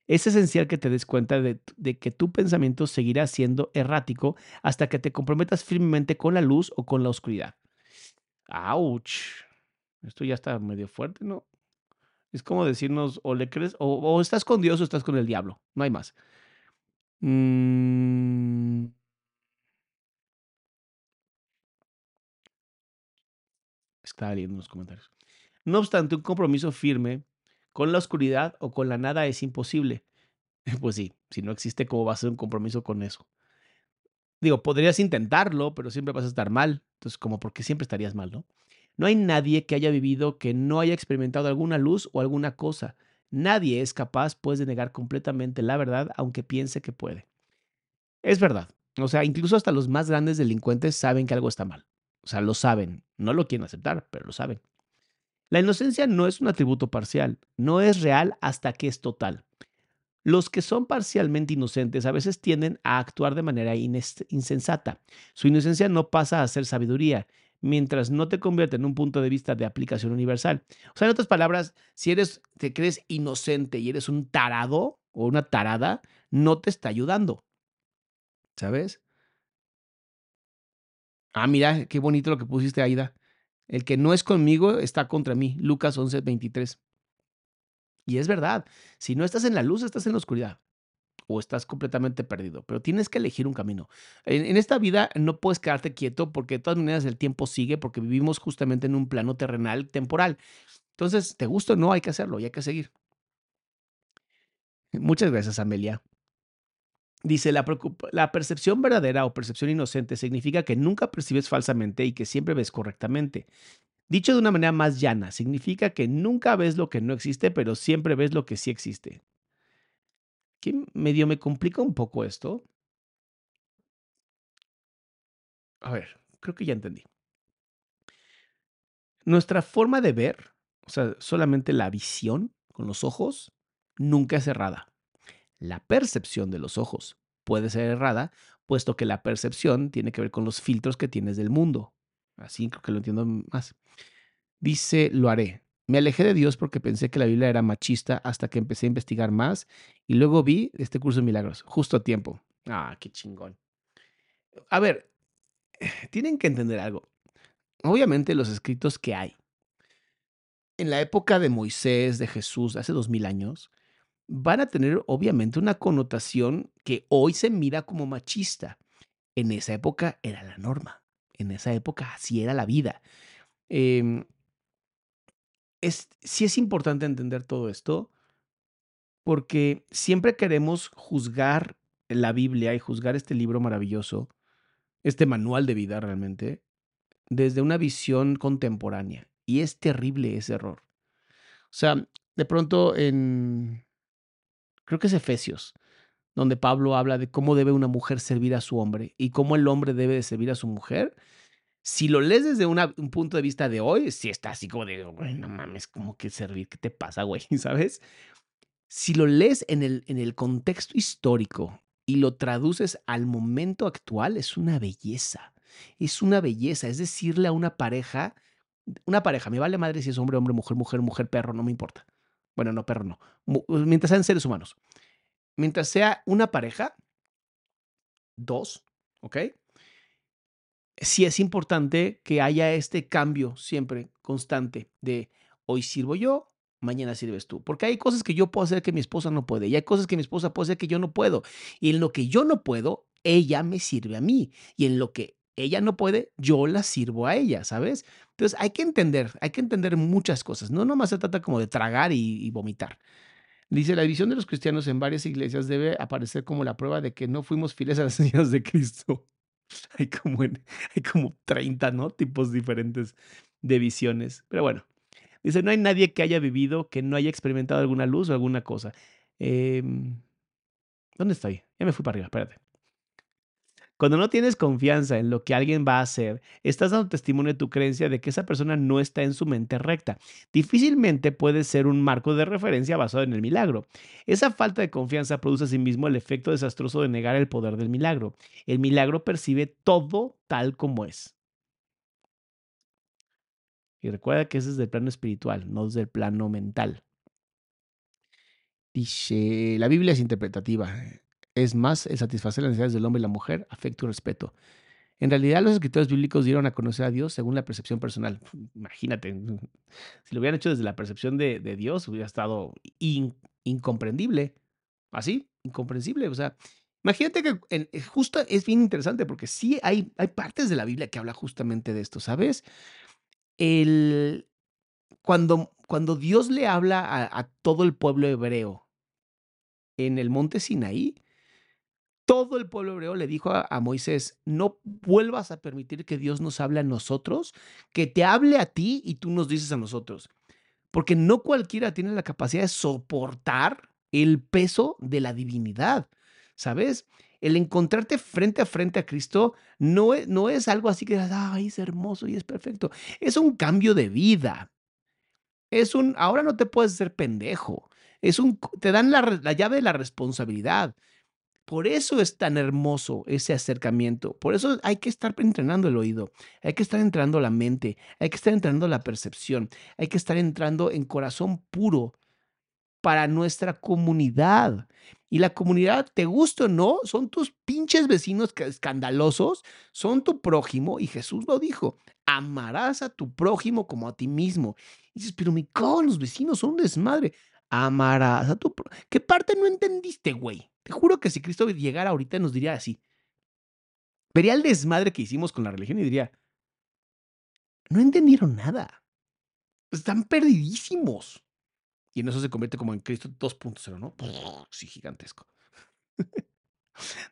[SPEAKER 1] Es esencial que te des cuenta de, de, que tu pensamiento seguirá siendo errático hasta que te comprometas firmemente con la luz o con la oscuridad. ¡Auch! Esto ya está medio fuerte, ¿no? Es como decirnos, o le crees, o, estás con Dios o estás con el diablo. No hay más. Mm. Estaba leyendo los comentarios. No obstante, un compromiso firme con la oscuridad o con la nada es imposible. (laughs) Pues sí, si no existe, ¿cómo va a ser un compromiso con eso? Digo, podrías intentarlo, pero siempre vas a estar mal. Entonces, como porque siempre estarías mal, ¿no? No hay nadie que haya vivido que no haya experimentado alguna luz o alguna cosa. Nadie es capaz, pues, de negar completamente la verdad, aunque piense que puede. Es verdad. O sea, incluso hasta los más grandes delincuentes saben que algo está mal. O sea, lo saben. No lo quieren aceptar, pero lo saben. La inocencia no es un atributo parcial, no es real hasta que es total. Los que son parcialmente inocentes a veces tienden a actuar de manera insensata. Su inocencia no pasa a ser sabiduría, mientras no te convierte en un punto de vista de aplicación universal. O sea, en otras palabras, si eres, te crees inocente y eres un tarado o una tarada, no te está ayudando. ¿Sabes? Ah, mira, qué bonito lo que pusiste, Aida. El que no es conmigo está contra mí. Lucas 11, 23. Y es verdad, si no estás en la luz, estás en la oscuridad o estás completamente perdido, pero tienes que elegir un camino. En, esta vida no puedes quedarte quieto porque de todas maneras el tiempo sigue porque vivimos justamente en un plano terrenal temporal. Entonces, te gusta o no, hay que hacerlo y hay que seguir. Muchas gracias, Amelia. Dice, la, la, percepción verdadera o percepción inocente significa que nunca percibes falsamente y que siempre ves correctamente. Dicho de una manera más llana, significa que nunca ves lo que no existe, pero siempre ves lo que sí existe. ¿Qué medio me complica un poco esto? A ver, creo que ya entendí. Nuestra forma de ver, o sea, solamente la visión con los ojos, nunca es errada. La percepción de los ojos puede ser errada, puesto que la percepción tiene que ver con los filtros que tienes del mundo. Así creo que lo entiendo más. Dice, lo haré. Me alejé de Dios porque pensé que la Biblia era machista hasta que empecé a investigar más y luego vi este curso de milagros, justo a tiempo. Ah, qué chingón. A ver, (sighs) tienen que entender algo. Obviamente los escritos que hay. En la época de Moisés, de Jesús, hace dos mil años, van a tener obviamente una connotación que hoy se mira como machista. En esa época era la norma. En esa época así era la vida. Eh, es, sí es importante entender todo esto porque siempre queremos juzgar la Biblia y juzgar este libro maravilloso, este manual de vida realmente, desde una visión contemporánea. Y es terrible ese error. O sea, de pronto en creo que es Efesios, donde Pablo habla de cómo debe una mujer servir a su hombre y cómo el hombre debe de servir a su mujer. Si lo lees desde un punto de vista de hoy, sí está así como de, güey, no mames, como que servir, ¿qué te pasa, güey? (laughs) ¿Sabes? Si lo lees en el, en el contexto histórico y lo traduces al momento actual, es una belleza. Es una belleza. Es decirle a una pareja, una pareja, me vale madre si es hombre, hombre, mujer, mujer, mujer, perro, no me importa. Bueno, no, perro no. Mientras sean seres humanos. Mientras sea una pareja, dos, ¿ok? Sí es importante que haya este cambio siempre constante de hoy sirvo yo, mañana sirves tú. Porque hay cosas que yo puedo hacer que mi esposa no puede y hay cosas que mi esposa puede hacer que yo no puedo. Y en lo que yo no puedo, ella me sirve a mí. Y en lo que ella no puede, yo la sirvo a ella, ¿sabes? Entonces hay que entender, hay que entender muchas cosas. No nomás se trata como de tragar y, vomitar. Dice, la división de los cristianos en varias iglesias debe aparecer como la prueba de que no fuimos fieles a las (laughs) enseñanzas de Cristo. (laughs) hay, como hay como 30, ¿no? Tipos diferentes de visiones. Pero bueno, dice, no hay nadie que haya vivido que no haya experimentado alguna luz o alguna cosa. Em, ¿Dónde estoy? Ya me fui para arriba, espérate. Cuando no tienes confianza en lo que alguien va a hacer, estás dando testimonio de tu creencia de que esa persona no está en su mente recta. Difícilmente puede ser un marco de referencia basado en el milagro. Esa falta de confianza produce asimismo el efecto desastroso de negar el poder del milagro. El milagro percibe todo tal como es. Y recuerda que es desde el plano espiritual, no desde el plano mental. Dice, la Biblia es interpretativa. Es más, el satisfacer las necesidades del hombre y la mujer, afecto y respeto. En realidad, los escritores bíblicos dieron a conocer a Dios según la percepción personal. Imagínate, si lo hubieran hecho desde la percepción de, Dios, hubiera estado incomprendible. Así, incomprensible. O sea, imagínate que eh, justo es bien interesante porque sí hay, hay partes de la Biblia que habla justamente de esto, ¿sabes? El, cuando, cuando Dios le habla a, a todo el pueblo hebreo en el monte Sinaí, todo el pueblo hebreo le dijo a, Moisés, no vuelvas a permitir que Dios nos hable a nosotros, que te hable a ti y tú nos dices a nosotros. Porque no cualquiera tiene la capacidad de soportar el peso de la divinidad, ¿sabes? El encontrarte frente a frente a Cristo no es, no es algo así que, ay, es hermoso y es perfecto. Es un cambio de vida. Es un, ahora no te puedes ser pendejo. Es un, te dan la, la llave de la responsabilidad. Por eso es tan hermoso ese acercamiento. Por eso hay que estar entrenando el oído, hay que estar entrenando la mente, hay que estar entrenando la percepción, hay que estar entrando en corazón puro para nuestra comunidad. Y la comunidad, te gusta o no, son tus pinches vecinos escandalosos, son tu prójimo. Y Jesús lo dijo, amarás a tu prójimo como a ti mismo. Y dices, pero mi cago, los vecinos son un desmadre. Amarás a tu... ¿Qué parte no entendiste, güey? Te juro que si Cristo llegara ahorita nos diría así. Vería el desmadre que hicimos con la religión y diría, no entendieron nada. Están perdidísimos. Y en eso se convierte como en Cristo 2.0, ¿no? (laughs) Sí, gigantesco. (laughs)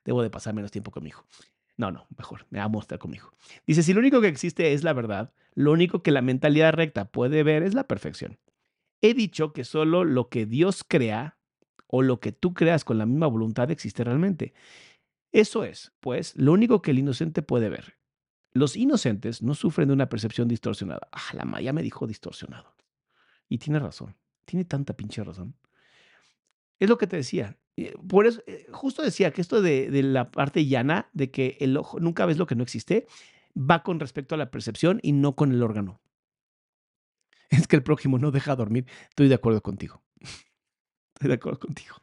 [SPEAKER 1] Debo de pasar menos tiempo con mi hijo. No, no, mejor, me va a mostrar conmigo. Dice, si lo único que existe es la verdad, lo único que la mentalidad recta puede ver es la perfección. He dicho que solo lo que Dios crea o lo que tú creas con la misma voluntad existe realmente. Eso es, pues, lo único que el inocente puede ver. Los inocentes no sufren de una percepción distorsionada. Ah, la Maya me dijo distorsionado. Y tiene razón. Tiene tanta pinche razón. Es lo que te decía. Eh, por eso, eh, justo decía que esto de, de la parte llana, de que el ojo nunca ves lo que no existe, va con respecto a la percepción y no con el órgano. (laughs) Es que el prójimo no deja dormir. Estoy de acuerdo contigo. Estoy de acuerdo contigo.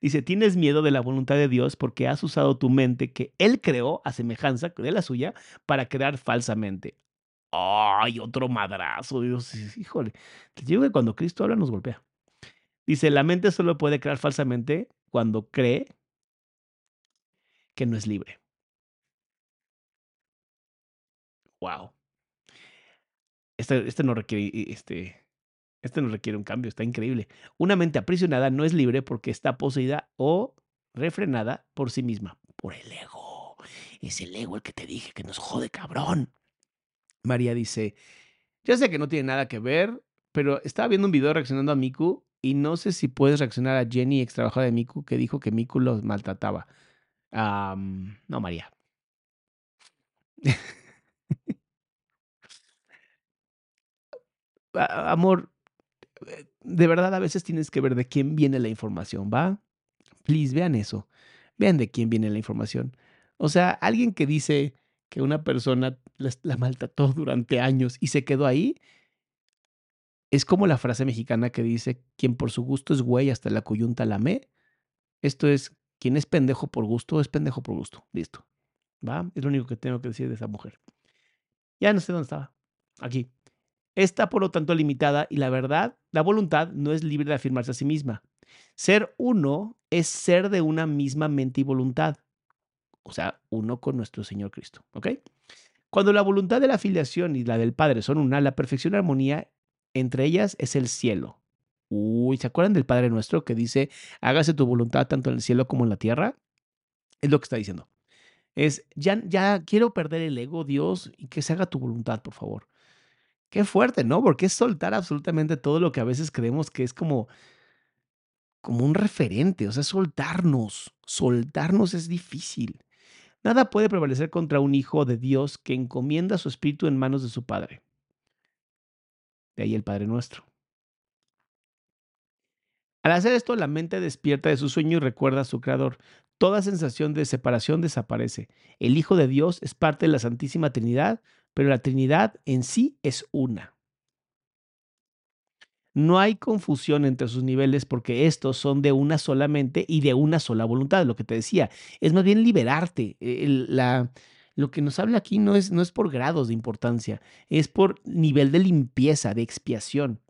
[SPEAKER 1] Dice, tienes miedo de la voluntad de Dios porque has usado tu mente que Él creó a semejanza de la suya para crear falsamente. ¡Ay, otro madrazo! Dios, híjole. Te digo que cuando Cristo habla nos golpea. Dice, la mente solo puede crear falsamente cuando cree que no es libre. Wow. Este, este no requiere este, este no requiere un cambio, está increíble. Una mente aprisionada no es libre porque está poseída o refrenada por sí misma, por el ego. Es el ego el que te dije que nos jode, cabrón. María dice, ya sé que no tiene nada que ver, pero estaba viendo un video reaccionando a Miku y no sé si puedes reaccionar a Jenny, ex trabajadora de Miku, que dijo que Miku los maltrataba. no, María. (laughs) Amor, de verdad a veces tienes que ver de quién viene la información, ¿va? Please, vean eso. Vean de quién viene la información. O sea, alguien que dice que una persona la, maltrató durante años y se quedó ahí, es como la frase mexicana que dice, quien por su gusto es güey hasta la coyunta la me. Esto es, quien es pendejo por gusto es pendejo por gusto. Listo. ¿Va? Es lo único que tengo que decir de esa mujer. Ya no sé dónde estaba. Aquí. Está por lo tanto limitada y la verdad, la voluntad no es libre de afirmarse a sí misma. Ser uno es ser de una misma mente y voluntad. O sea, uno con nuestro Señor Cristo. ¿Ok? Cuando la voluntad de la afiliación y la del Padre son una, la perfección y armonía entre ellas es el cielo. Uy, ¿se acuerdan del Padre nuestro que dice, hágase tu voluntad tanto en el cielo como en la tierra? Es lo que está diciendo. Es, ya, ya quiero perder el ego, Dios, y que se haga tu voluntad, por favor. Qué fuerte, ¿no? Porque es soltar absolutamente todo lo que a veces creemos que es como, como un referente, o sea, soltarnos. Soltarnos es difícil. Nada puede prevalecer contra un hijo de Dios que encomienda su espíritu en manos de su Padre. De ahí el Padre nuestro. Al hacer esto, la mente despierta de su sueño y recuerda a su Creador. Toda sensación de separación desaparece. El Hijo de Dios es parte de la Santísima Trinidad, pero la Trinidad en sí es una. No hay confusión entre sus niveles porque estos son de una solamente y de una sola voluntad, lo que te decía. Es más bien liberarte. la, lo que nos habla aquí no es, no es por grados de importancia, es por nivel de limpieza, de expiación.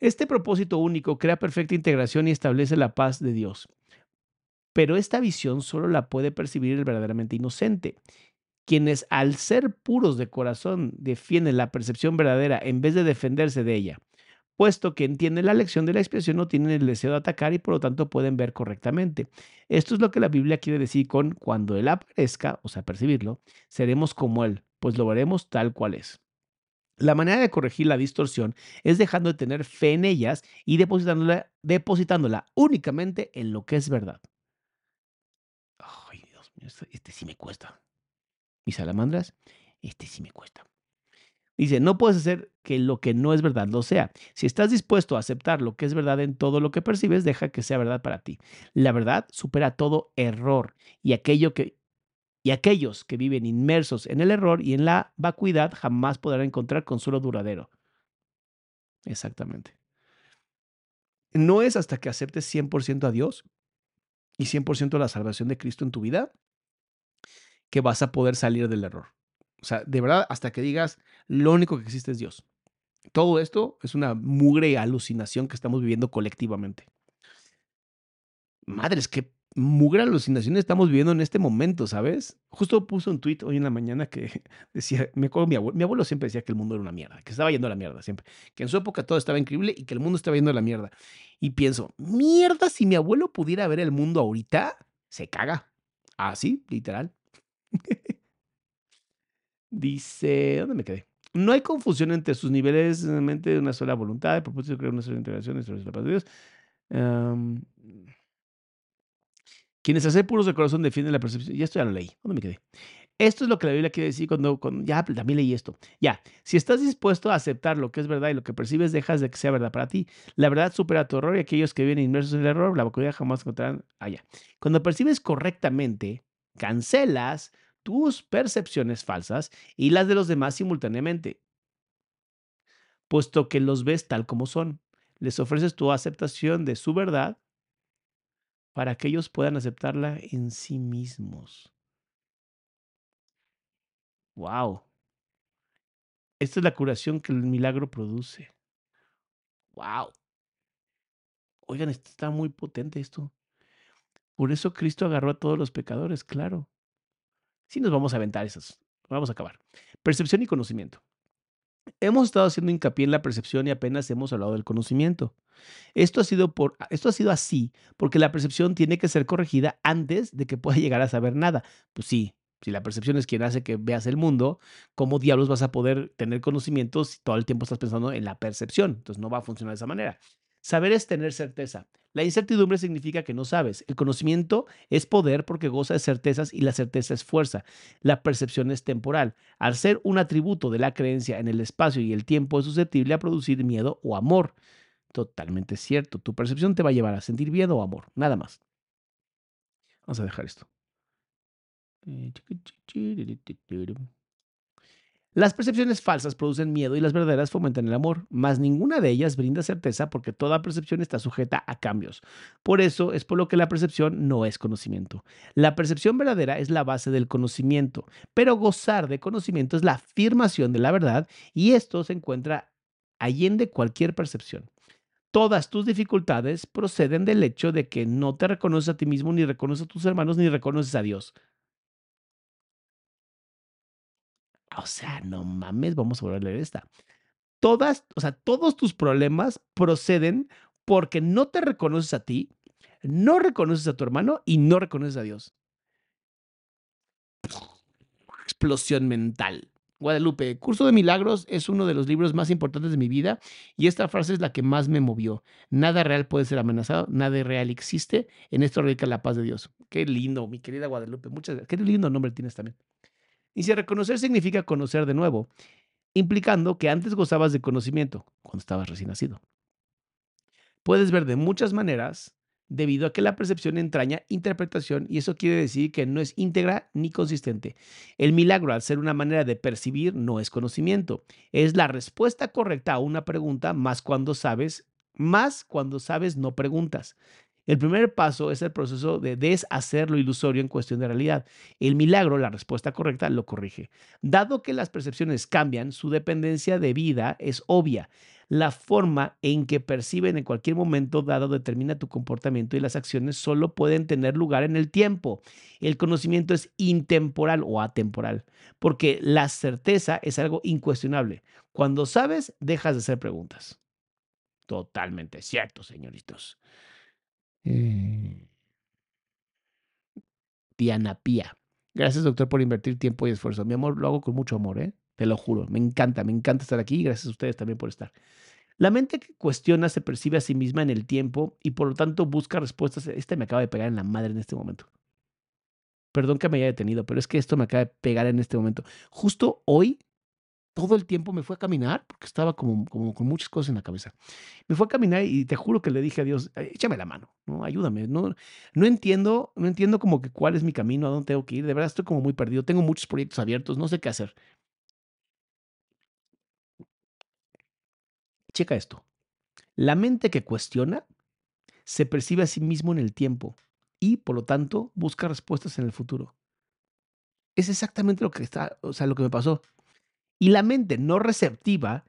[SPEAKER 1] Este propósito único crea perfecta integración y establece la paz de Dios. Pero esta visión solo la puede percibir el verdaderamente inocente, quienes al ser puros de corazón defienden la percepción verdadera en vez de defenderse de ella, puesto que entienden la lección de la expiación, no tienen el deseo de atacar y por lo tanto pueden ver correctamente. Esto es lo que la Biblia quiere decir con cuando Él aparezca, o sea, percibirlo, seremos como Él, pues lo veremos tal cual es. La manera de corregir la distorsión es dejando de tener fe en ellas y depositándola, únicamente en lo que es verdad. Ay, Dios mío, este sí me cuesta. Mis salamandras, este sí me cuesta. Dice, no puedes hacer que lo que no es verdad lo sea. Si estás dispuesto a aceptar lo que es verdad en todo lo que percibes, deja que sea verdad para ti. La verdad supera todo error y aquello que y aquellos que viven inmersos en el error y en la vacuidad jamás podrán encontrar consuelo duradero. Exactamente. No es hasta que aceptes 100% a Dios y 100% la salvación de Cristo en tu vida que vas a poder salir del error. O sea, de verdad, hasta que digas, lo único que existe es Dios. Todo esto es una mugre alucinación que estamos viviendo colectivamente. Madres, qué mugre alucinación estamos viviendo en este momento, ¿sabes? Justo puso un tweet hoy en la mañana que (laughs) decía, me acuerdo, mi abuelo, mi abuelo siempre decía que el mundo era una mierda, que estaba yendo a la mierda siempre, que en su época todo estaba increíble y que el mundo estaba yendo a la mierda. Y pienso, mierda, si mi abuelo pudiera ver el mundo ahorita, se caga. Así, literal. Dice, ¿dónde me quedé? No hay confusión entre sus niveles de mente de una sola voluntad, el propósito de crear una sola integración entre la paz de Dios. Quienes a puros de corazón defienden la percepción. Ya esto ya lo leí. ¿Dónde me quedé? Esto es lo que la Biblia quiere decir cuando, ya también leí esto. Ya, si estás dispuesto a aceptar lo que es verdad y lo que percibes, dejas de que sea verdad para ti. La verdad supera tu error y aquellos que viven inmersos en el error, la vacuidad jamás encontrarán allá. Cuando percibes correctamente, cancelas tus percepciones falsas y las de los demás simultáneamente, puesto que los ves tal como son. Les ofreces tu aceptación de su verdad para que ellos puedan aceptarla en sí mismos. Wow. Esta es la curación que el milagro produce. Wow. Oigan, está muy potente esto. Por eso Cristo agarró a todos los pecadores, claro. Sí nos vamos a aventar esas. Vamos a acabar. Percepción y conocimiento. Hemos estado haciendo hincapié en la percepción y apenas hemos hablado del conocimiento. Esto ha, sido por, esto ha sido así porque la percepción tiene que ser corregida antes de que pueda (laughs) llegar a saber nada. Pues sí, si la percepción es quien hace que veas el mundo, ¿cómo diablos vas a poder tener conocimientos si todo el tiempo estás pensando en la percepción? Entonces no va a funcionar de esa manera. Saber es tener certeza. La incertidumbre significa que no sabes. El conocimiento es poder porque goza de certezas y la certeza es fuerza. La percepción es temporal. Al ser un atributo de la creencia en el espacio y el tiempo es susceptible a producir miedo o amor. Totalmente cierto. Tu percepción te va a llevar a sentir miedo o amor. Nada más. Vamos a dejar esto. Las percepciones falsas producen miedo y las verdaderas fomentan el amor, mas ninguna de ellas brinda certeza porque toda percepción está sujeta a cambios. Por eso es por lo que la percepción no es conocimiento. La percepción verdadera es la base del conocimiento, pero gozar de conocimiento es la afirmación de la verdad y esto se encuentra allende cualquier percepción. Todas tus dificultades proceden del hecho de que no te reconoces a ti mismo, ni reconoces a tus hermanos, ni reconoces a Dios. O sea, no mames, vamos a volver a leer esta. Todas, o sea, todos tus problemas proceden porque no te reconoces a ti, no reconoces a tu hermano y no reconoces a Dios. Explosión mental. Guadalupe, Curso de Milagros es uno de los libros más importantes de mi vida y esta frase es la que más me movió. Nada real puede ser amenazado, nada real existe. En esto radica la paz de Dios. Qué lindo, mi querida Guadalupe. Muchas gracias. Qué lindo nombre tienes también. Si reconocer significa conocer de nuevo, implicando que antes gozabas de conocimiento cuando estabas recién nacido. Puedes ver de muchas maneras debido a que la percepción entraña interpretación y eso quiere decir que no es íntegra ni consistente. El milagro, al ser una manera de percibir, no es conocimiento. Es la respuesta correcta a una pregunta más cuando sabes, más cuando sabes no preguntas. El primer paso es el proceso de deshacer lo ilusorio en cuestión de realidad. El milagro, la respuesta correcta, lo corrige. Dado que las percepciones cambian, su dependencia de vida es obvia. La forma en que perciben en cualquier momento dado determina tu comportamiento y las acciones solo pueden tener lugar en el tiempo. El conocimiento es intemporal o atemporal, porque la certeza es algo incuestionable. Cuando sabes, dejas de hacer preguntas. Totalmente cierto, señoritos. Eh, Diana Pía. Gracias, doctor, por invertir tiempo y esfuerzo. Mi amor, lo hago con mucho amor, ¿eh? Te lo juro. Me encanta, me encanta estar aquí. Gracias a ustedes también por estar. La mente que cuestiona se percibe a sí misma en el tiempo y por lo tanto busca respuestas. Este me acaba de pegar en la madre en este momento. Perdón que me haya detenido, pero es que esto me acaba de pegar en este momento. Justo hoy todo el tiempo me fue a caminar porque estaba como, como con muchas cosas en la cabeza. Me fue a caminar y te juro que le dije a Dios, échame la mano, ¿no? ayúdame. No, no entiendo, no entiendo como que cuál es mi camino, a dónde tengo que ir. De verdad estoy como muy perdido. Tengo muchos proyectos abiertos, no sé qué hacer. Checa esto. La mente que cuestiona se percibe a sí mismo en el tiempo y, por lo tanto, busca respuestas en el futuro. Es exactamente lo que está, o sea, lo que me pasó. Y la mente no receptiva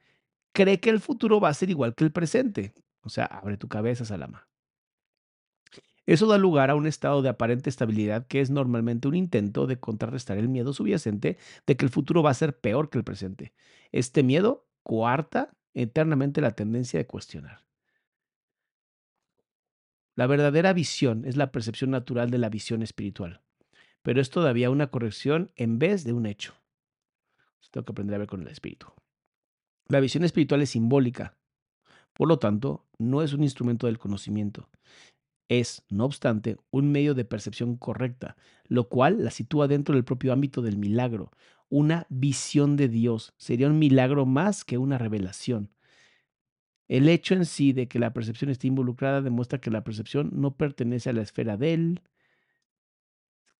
[SPEAKER 1] cree que el futuro va a ser igual que el presente. O sea, abre tu cabeza, Salama. Eso da lugar a un estado de aparente estabilidad que es normalmente un intento de contrarrestar el miedo subyacente de que el futuro va a ser peor que el presente. Este miedo coarta eternamente la tendencia de cuestionar. La verdadera visión es la percepción natural de la visión espiritual, pero es todavía una corrección en vez de un hecho. Tengo que aprender a ver con el espíritu. La visión espiritual es simbólica. Por lo tanto, no es un instrumento del conocimiento. Es, no obstante, un medio de percepción correcta, lo cual la sitúa dentro del propio ámbito del milagro. Una visión de Dios sería un milagro más que una revelación. El hecho en sí de que la percepción esté involucrada demuestra que la percepción no pertenece a la esfera del...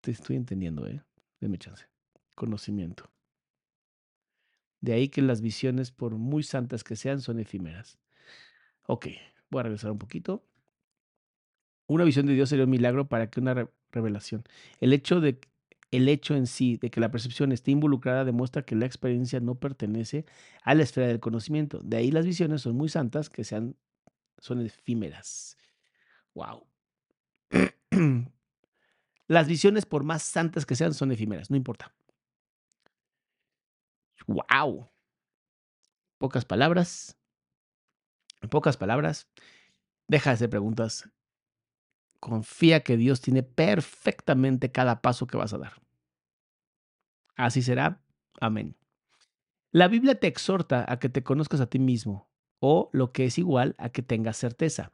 [SPEAKER 1] Te estoy entendiendo, ¿eh? Deme chance. Conocimiento. De ahí que las visiones, por muy santas que sean, son efímeras. Ok, voy a regresar un poquito. Una visión de Dios sería un milagro para que una revelación. El hecho, de, el hecho en sí de que la percepción esté involucrada demuestra que la experiencia no pertenece a la esfera del conocimiento. De ahí las visiones son muy santas que sean, son efímeras. Wow. (clears throat) las visiones, por más santas que sean, son efímeras, no importa. ¡Wow! Pocas palabras. En pocas palabras, deja de hacer preguntas. Confía que Dios tiene perfectamente cada paso que vas a dar. Así será. Amén. La Biblia te exhorta a que te conozcas a ti mismo, o lo que es igual a que tengas certeza.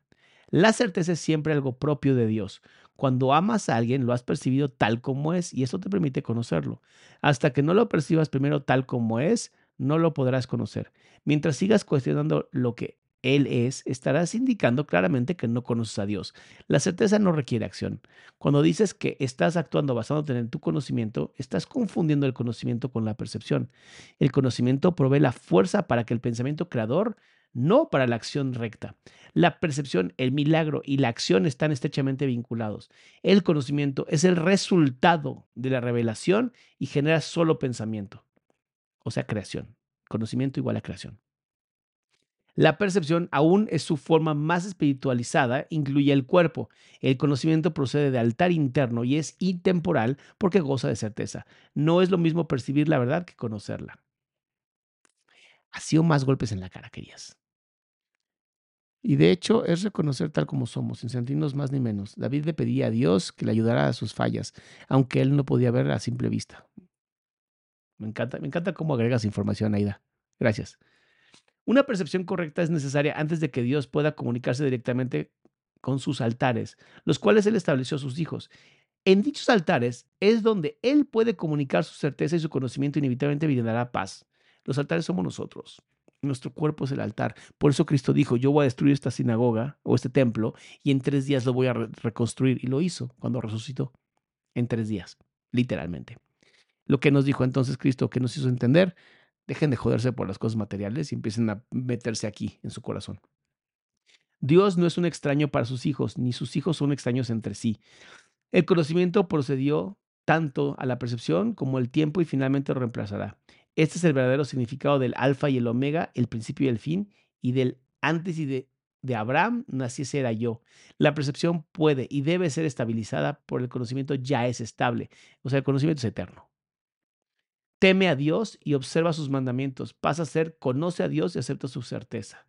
[SPEAKER 1] La certeza es siempre algo propio de Dios. Cuando amas a alguien, lo has percibido tal como es y eso te permite conocerlo. Hasta que no lo percibas primero tal como es, no lo podrás conocer. Mientras sigas cuestionando lo que Él es, estarás indicando claramente que no conoces a Dios. La certeza no requiere acción. Cuando dices que estás actuando basándote en tu conocimiento, estás confundiendo el conocimiento con la percepción. El conocimiento provee la fuerza para que el pensamiento creador no para la acción recta. La percepción, el milagro y la acción están estrechamente vinculados. El conocimiento es el resultado de la revelación y genera solo pensamiento, o sea, creación. Conocimiento igual a creación. La percepción aún es su forma más espiritualizada, incluye el cuerpo. El conocimiento procede de altar interno y es intemporal porque goza de certeza. No es lo mismo percibir la verdad que conocerla. Ha sido más golpes en la cara, querías. Y de hecho es reconocer tal como somos, sin sentirnos más ni menos. David le pedía a Dios que le ayudara a sus fallas, aunque él no podía ver a simple vista. Me encanta, me encanta cómo agregas información, Aida. Gracias. Una percepción correcta es necesaria antes de que Dios pueda comunicarse directamente con sus altares, los cuales Él estableció a sus hijos. En dichos altares es donde Él puede comunicar su certeza y su conocimiento inevitablemente brindará paz. Los altares somos nosotros. Nuestro cuerpo es el altar. Por eso Cristo dijo, yo voy a destruir esta sinagoga o este templo y en tres días lo voy a reconstruir. Y lo hizo cuando resucitó. En tres días, literalmente. Lo que nos dijo entonces Cristo, que nos hizo entender, dejen de joderse por las cosas materiales y empiecen a meterse aquí en su corazón. Dios no es un extraño para sus hijos, ni sus hijos son extraños entre sí. El conocimiento procedió tanto a la percepción como el tiempo y finalmente lo reemplazará. Este es el verdadero significado del alfa y el omega, el principio y el fin, y del antes y de, de Abraham naciese era yo. La percepción puede y debe ser estabilizada por el conocimiento ya es estable, o sea, el conocimiento es eterno. Teme a Dios y observa sus mandamientos. Pasa a ser, conoce a Dios y acepta su certeza.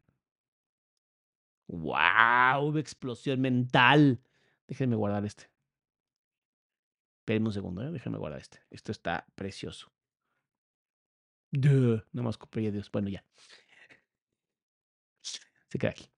[SPEAKER 1] ¡Wow! Explosión mental. Déjenme guardar este. Espérenme un segundo, ¿eh? déjenme guardar este. Esto está precioso. Duh, no más copié Dios. Bueno, ya. Se queda aquí.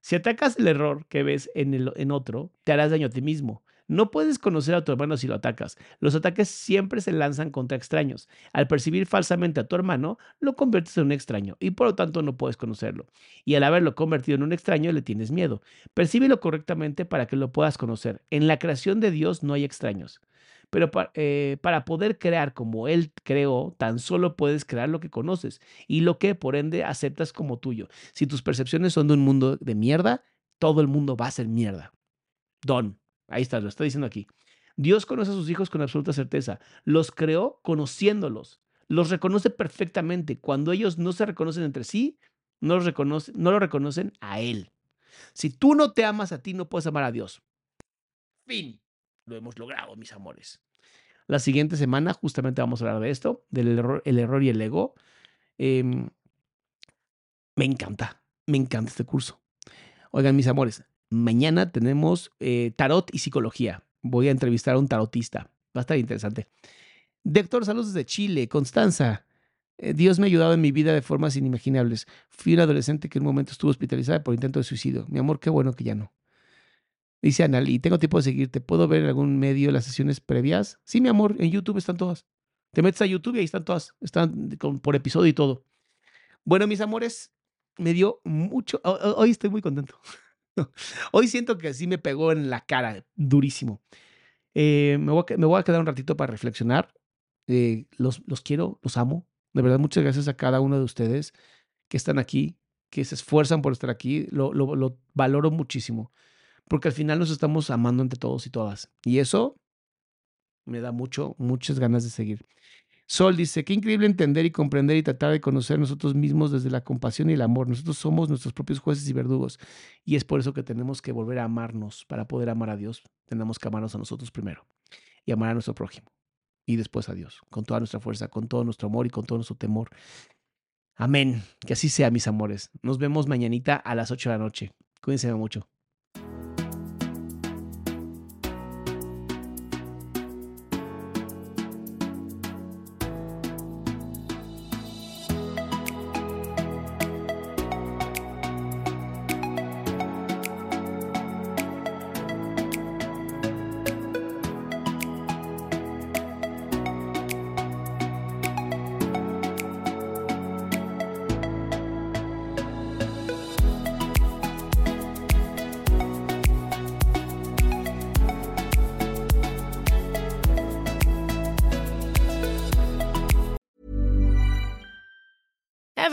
[SPEAKER 1] Si atacas el error que ves en, el, en otro, te harás daño a ti mismo. No puedes conocer a tu hermano si lo atacas. Los ataques siempre se lanzan contra extraños. Al percibir falsamente a tu hermano, lo conviertes en un extraño y por lo tanto no puedes conocerlo. Y al haberlo convertido en un extraño, le tienes miedo. Percíbelo correctamente para que lo puedas conocer. En la creación de Dios no hay extraños. Pero eh, para, poder crear como Él creó, tan solo puedes crear lo que conoces y lo que por ende aceptas como tuyo. Si tus percepciones son de un mundo de mierda, todo el mundo va a ser mierda. Don, ahí está, lo está diciendo aquí. Dios conoce a sus hijos con absoluta certeza. Los creó conociéndolos. Los reconoce perfectamente. Cuando ellos no se reconocen entre sí, no, los reconoce, no lo reconocen a Él. Si tú no te amas a ti, no puedes amar a Dios. Fin lo hemos logrado, mis amores. La siguiente semana justamente vamos a hablar de esto, del error, el error y el ego. Em, me encanta, me encanta este curso. Oigan, mis amores, mañana tenemos eh, tarot y psicología. Voy a entrevistar a un tarotista. Va a estar interesante. Doctor, saludos desde Chile. Constanza, eh, Dios me ha ayudado en mi vida de formas inimaginables. Fui un adolescente que en un momento estuvo hospitalizada por intento de suicidio. Mi amor, qué bueno que ya no. Dice Anal, tengo tiempo de seguirte. ¿Puedo ver en algún medio las sesiones previas? Sí, mi amor, en YouTube están todas. Te metes a YouTube y ahí están todas. Están por episodio y todo. Bueno, mis amores, me dio mucho. Hoy estoy muy contento. (laughs) Hoy siento que así me pegó en la cara, durísimo. Eh, me, voy a, me, voy a, quedar un ratito para reflexionar. Eh, los, los quiero, los amo. De verdad, muchas gracias a cada uno de ustedes que están aquí, que se esfuerzan por estar aquí. Lo, lo valoro muchísimo porque al final nos estamos amando entre todos y todas. Y eso me da mucho, muchas ganas de seguir. Sol dice, qué increíble entender y comprender y tratar de conocer nosotros mismos desde la compasión y el amor. Nosotros somos nuestros propios jueces y verdugos. Y es por eso que tenemos que volver a amarnos. Para poder amar a Dios, tenemos que amarnos a nosotros primero y amar a nuestro prójimo. Y después a Dios, con toda nuestra fuerza, con todo nuestro amor y con todo nuestro temor. Amén. Que así sea, mis amores. Nos vemos mañanita a las 8 de la noche. Cuídense mucho.